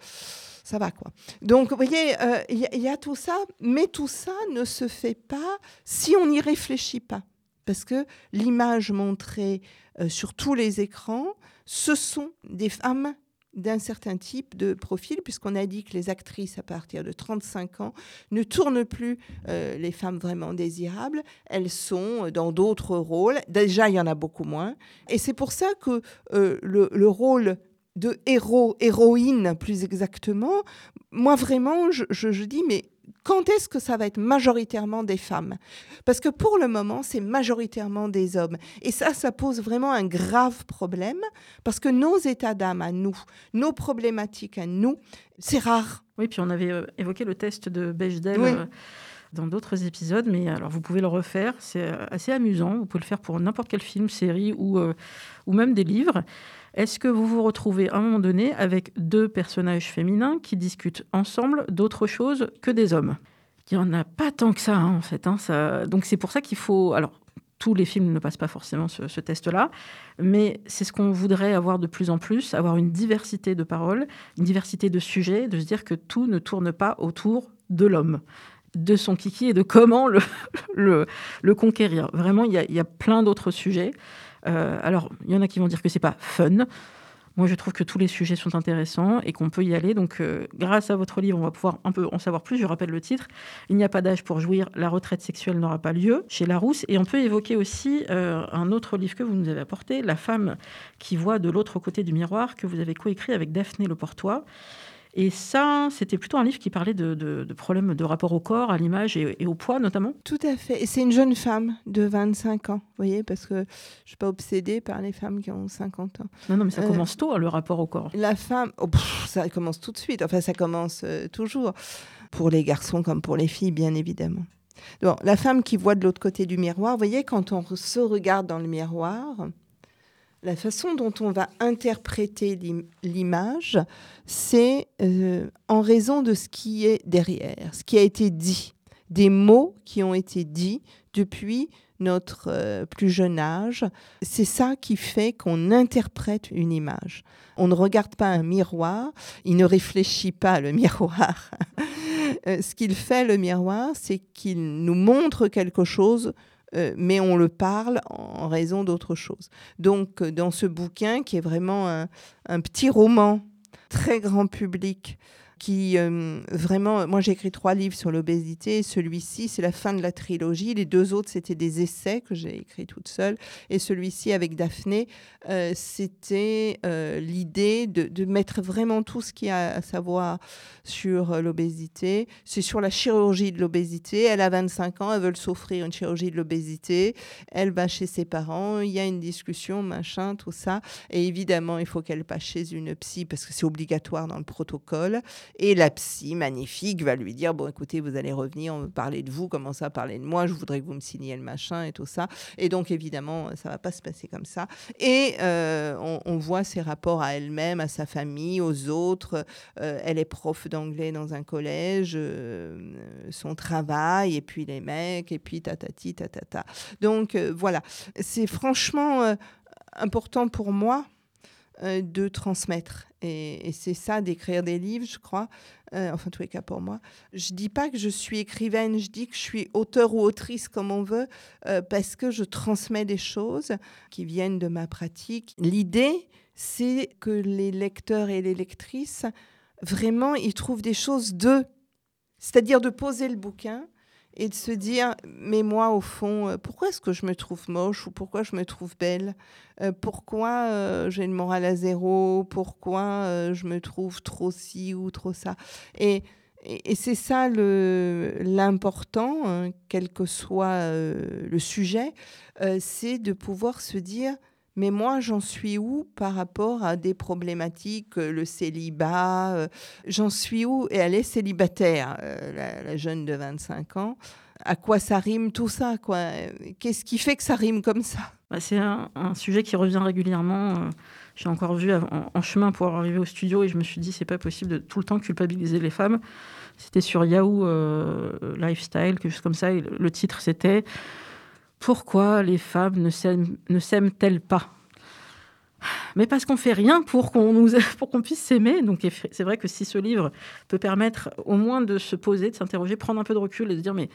ça va quoi. Donc, vous voyez, il euh, y, a tout ça, mais tout ça ne se fait pas si on n'y réfléchit pas. Parce que l'image montrée euh, sur tous les écrans, ce sont des femmes d'un certain type de profil, puisqu'on a dit que les actrices à partir de 35 ans ne tournent plus euh, les femmes vraiment désirables, elles sont dans d'autres rôles. Déjà, il y en a beaucoup moins. Et c'est pour ça que euh, le, le, rôle de héros, héroïne plus exactement, moi vraiment, je, je dis, mais quand est-ce que ça va être majoritairement des femmes? Parce que pour le moment, c'est majoritairement des hommes. Et ça, ça pose vraiment un grave problème, parce que nos états d'âme à nous, nos problématiques à nous, c'est rare. Oui, puis on avait euh, évoqué le test de Bechdel. Oui. Euh, dans d'autres épisodes, mais alors vous pouvez le refaire, c'est euh, assez amusant, vous pouvez le faire pour n'importe quel film, série ou, euh, ou même des livres. Est-ce que vous vous retrouvez à un moment donné avec deux personnages féminins qui discutent ensemble d'autre chose que des hommes? Il n'y en a pas tant que ça, hein, en fait. Hein, ça... Donc c'est pour ça qu'il faut... Alors, tous les films ne passent pas forcément ce, test-là, mais c'est ce qu'on voudrait avoir de plus en plus, avoir une diversité de paroles, une diversité de sujets, de se dire que tout ne tourne pas autour de l'homme de son kiki et de comment le, <laughs> le, conquérir. Vraiment, il y a plein d'autres sujets. Euh, alors, il y en a qui vont dire que c'est pas fun. Moi, je trouve que tous les sujets sont intéressants et qu'on peut y aller. Donc, euh, grâce à votre livre, on va pouvoir un en savoir plus. Je rappelle le titre. Il n'y a pas d'âge pour jouir. La retraite sexuelle n'aura pas lieu chez Larousse. Et on peut évoquer aussi euh, un autre livre que vous nous avez apporté, La femme qui voit de l'autre côté du miroir, que vous avez coécrit avec Daphné Le Portois. Et ça, c'était plutôt un livre qui parlait de, de, de problèmes de rapport au corps, à l'image et, et, au poids notamment. Tout à fait. Et c'est une jeune femme de 25 ans, vous voyez, parce que je ne suis pas obsédée par les femmes qui ont 50 ans. Non, non, mais ça euh, commence tôt, hein, le rapport au corps. La femme, oh, pff, ça commence tout de suite. Enfin, ça commence euh, toujours. Pour les garçons comme pour les filles, bien évidemment. Bon, la femme qui voit de l'autre côté du miroir, vous voyez, quand on se regarde dans le miroir, la façon dont on va interpréter l'image, c'est euh, en raison de ce qui est derrière, ce qui a été dit, des mots qui ont été dits depuis notre euh, plus jeune âge. C'est ça qui fait qu'on interprète une image. On ne regarde pas un miroir, il ne réfléchit pas le <laughs> miroir. Euh, ce qu'il fait, le miroir, c'est qu'il nous montre quelque chose euh, mais on le parle en raison d'autre chose. Donc, euh, dans ce bouquin, qui est vraiment un, un petit roman très grand public, qui euh, vraiment, moi j'ai écrit trois livres sur l'obésité, celui-ci c'est la fin de la trilogie, les deux autres c'était des essais que j'ai écrits toute seule, et celui-ci avec Daphné, euh, c'était euh, l'idée de, de, mettre vraiment tout ce qu'il y a à savoir sur l'obésité, c'est sur la chirurgie de l'obésité, elle a 25 ans, elle veut s'offrir une chirurgie de l'obésité, elle va chez ses parents, il y a une discussion, machin, tout ça, et évidemment il faut qu'elle passe chez une psy parce que c'est obligatoire dans le protocole. Et la psy, magnifique, va lui dire, bon, écoutez, vous allez revenir, on veut parler de vous, comment ça, parler de moi, je voudrais que vous me signiez le machin et tout ça. Et donc, évidemment, ça va pas se passer comme ça. Et euh, on, voit ses rapports à elle-même, à sa famille, aux autres. Euh, elle est prof d'anglais dans un collège, euh, son travail, et puis les mecs, et puis tatati, tatata. Donc, voilà. C'est franchement important pour moi euh, de transmettre. Et, c'est ça, d'écrire des livres, je crois. Euh, enfin, tous les cas pour moi. Je dis pas que je suis écrivaine, je dis que je suis auteur ou autrice, comme on veut, euh, parce que je transmets des choses qui viennent de ma pratique. L'idée, c'est que les lecteurs et les lectrices, vraiment, ils trouvent des choses d'eux. C'est-à-dire de poser le bouquin et de se dire, mais moi, au fond, euh, pourquoi est-ce que je me trouve moche ou pourquoi je me trouve belle? Euh, Pourquoi euh, j'ai une morale à zéro? Pourquoi je me trouve trop ci ou trop ça? Et, c'est ça l'important, hein, quel que soit le sujet, c'est de pouvoir se dire, Mais moi, j'en suis où par rapport à des problématiques, euh, le célibat euh, J'en suis où Et elle est célibataire, euh, la, jeune de 25 ans. À quoi ça rime tout ça Qu'est-ce qui fait que ça rime comme ça? Bah, C'est un, sujet qui revient régulièrement. J'ai encore vu en, chemin pour arriver au studio et je me suis dit c'est pas possible de tout le temps culpabiliser les femmes. C'était sur Yahoo Lifestyle, quelque chose comme ça. Le titre c'était pourquoi les femmes ne s'aiment-elles pas? Mais parce qu'on fait rien pour qu'on <laughs> puisse s'aimer. Donc c'est vrai que si ce livre peut permettre au moins de se poser, de s'interroger, prendre un peu de recul et de dire mais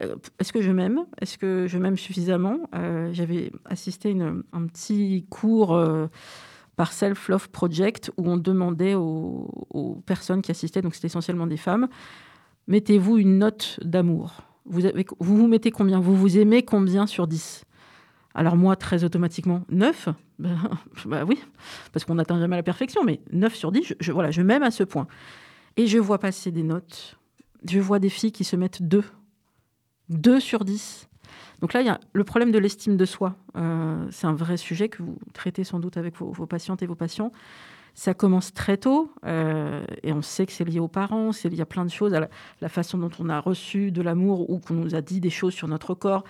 euh, est-ce que je m'aime? Est-ce que je m'aime suffisamment? Euh, J'avais assisté à un petit cours euh, par Self Love Project où on demandait aux, aux personnes qui assistaient, donc c'était essentiellement des femmes, mettez-vous une note d'amour vous, vous mettez combien? Vous vous aimez combien sur 10 Alors moi, très automatiquement, 9 <laughs> ben, bah oui, parce qu'on n'atteint jamais la perfection, mais 9 sur 10, je, voilà, je m'aime à ce point. Et je vois passer des notes. Je vois des filles qui se mettent 2. 2 sur 10. Donc là, il y a le problème de l'estime de soi. Euh, c'est un vrai sujet que vous traitez sans doute avec vos, vos patientes et vos patients. Ça commence très tôt euh, et on sait que c'est lié aux parents, c'est lié à plein de choses, à la, façon dont on a reçu de l'amour ou qu'on nous a dit des choses sur notre corps.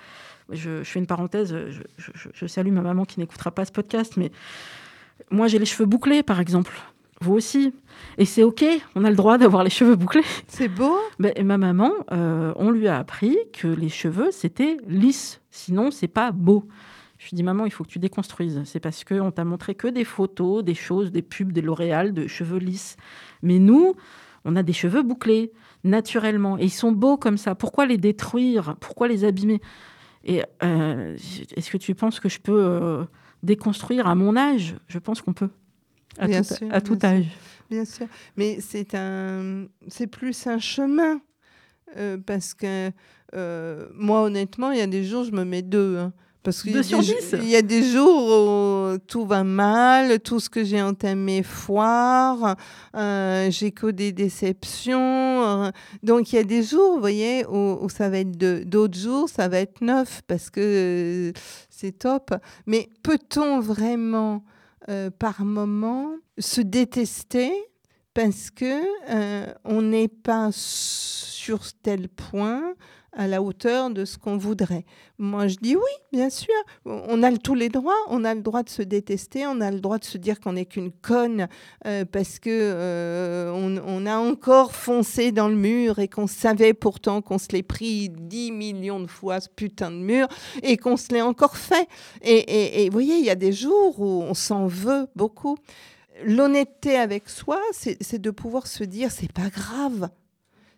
Je, fais une parenthèse, je, salue ma maman qui n'écoutera pas ce podcast, mais moi j'ai les cheveux bouclés par exemple. Vous aussi. Et c'est OK, on a le droit d'avoir les cheveux bouclés. C'est beau. Ben, et ma maman, euh, on lui a appris que les cheveux, c'était lisse. Sinon, c'est pas beau. Je lui dis, maman, il faut que tu déconstruises. C'est parce qu'on t'a montré que des photos, des choses, des pubs, des L'Oréal, de cheveux lisses. Mais nous, on a des cheveux bouclés, naturellement. Et ils sont beaux comme ça. Pourquoi les détruire? Pourquoi les abîmer? Et euh, est-ce que tu penses que je peux euh, déconstruire à mon âge? Je pense qu'on peut. À bien tout, sûr, à tout âge. bien sûr. Mais c'est un, c'est plus un chemin. Euh, parce que moi, honnêtement, il y a des jours, je me mets deux. Hein. Parce qu'il y, y, a des jours où tout va mal, tout ce que j'ai entamé foire, euh, j'ai que des déceptions. Euh, donc il y a des jours, vous voyez, où, ça va être deux. D'autres jours, ça va être neuf parce que euh, c'est top. Mais peut-on vraiment, par moment, se détester parce que on n'est pas sur tel point à la hauteur de ce qu'on voudrait. Moi, je dis oui, bien sûr. On a tous les droits. On a le droit de se détester. On a le droit de se dire qu'on n'est qu'une conne euh, parce que euh, on, a encore foncé dans le mur et qu'on savait pourtant qu'on se l'est pris 10 millions de fois ce putain de mur et qu'on se l'est encore fait. Et, vous voyez, il y a des jours où on s'en veut beaucoup. L'honnêteté avec soi, c'est de pouvoir se dire c'est pas grave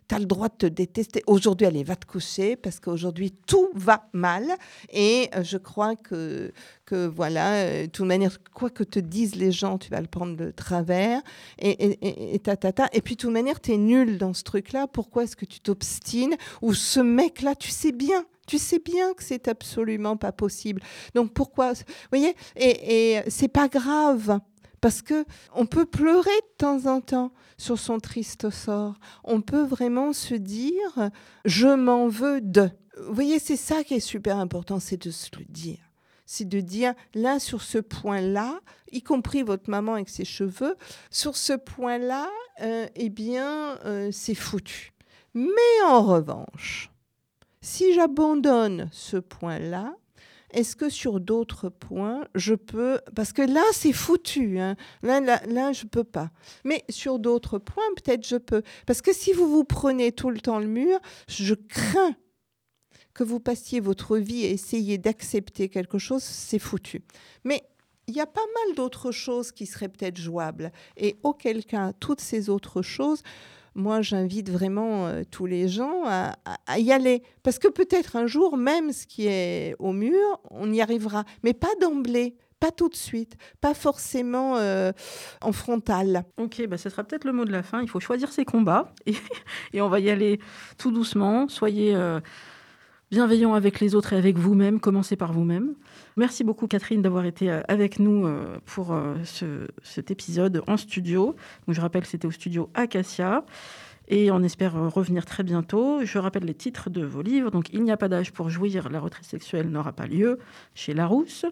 tu as le droit de te détester. Aujourd'hui, allez, va te coucher parce qu'aujourd'hui, tout va mal. Et euh, je crois que, que voilà, euh, de toute manière, quoi que te disent les gens, tu vas le prendre de travers. Et, et, et, puis, de toute manière, tu es nul dans ce truc-là. Pourquoi est-ce que tu t'obstines Ou ce mec-là, tu sais bien. Tu sais bien que c'est absolument pas possible. Donc pourquoi Vous voyez Et, et c'est pas grave parce que on peut pleurer de temps en temps sur son triste sort. On peut vraiment se dire je m'en veux de. Vous voyez, c'est ça qui est super important, c'est de se le dire. C'est de dire là sur ce point-là, y compris votre maman avec ses cheveux, sur ce point-là, euh, eh bien, euh, c'est foutu. Mais en revanche, si j'abandonne ce point-là, est-ce que sur d'autres points, je peux... Parce que là, c'est foutu. Hein. Là, là, je ne peux pas. Mais sur d'autres points, peut-être je peux. Parce que si vous vous prenez tout le temps le mur, je crains que vous passiez votre vie à essayer d'accepter quelque chose, c'est foutu. Mais il y a pas mal d'autres choses qui seraient peut-être jouables. Et auquel cas, toutes ces autres choses, moi, j'invite vraiment euh, tous les gens à, y aller. Parce que peut-être un jour, même ce qui est au mur, on y arrivera. Mais pas d'emblée. Pas tout de suite, pas forcément euh, en frontal. Ok, bah ce sera peut-être le mot de la fin. Il faut choisir ses combats <laughs> et, on va y aller tout doucement. Soyez euh, bienveillant avec les autres et avec vous-même. Commencez par vous-même. Merci beaucoup Catherine d'avoir été euh, avec nous euh, pour euh, cet épisode en studio. je rappelle que c'était au studio Acacia. Et on espère revenir très bientôt. Je rappelle les titres de vos livres. Donc, Il n'y a pas d'âge pour jouir, la retraite sexuelle n'aura pas lieu chez Larousse.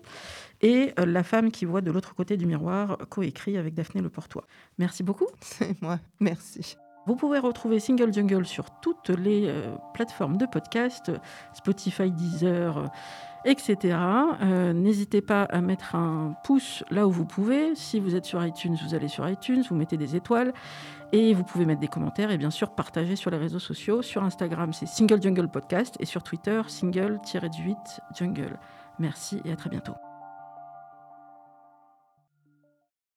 Et La femme qui voit de l'autre côté du miroir, coécrit avec Daphné Leportois. Merci beaucoup. <laughs> C'est moi. Merci. Vous pouvez retrouver Single Jungle sur toutes les euh, plateformes de podcast, Spotify, Deezer, euh, etc. Euh, n'hésitez pas à mettre un pouce là où vous pouvez. Si vous êtes sur iTunes, vous allez sur iTunes, vous mettez des étoiles et vous pouvez mettre des commentaires et bien sûr partager sur les réseaux sociaux. Sur Instagram, c'est Single Jungle Podcast et sur Twitter, single-du-8 jungle. Merci et à très bientôt.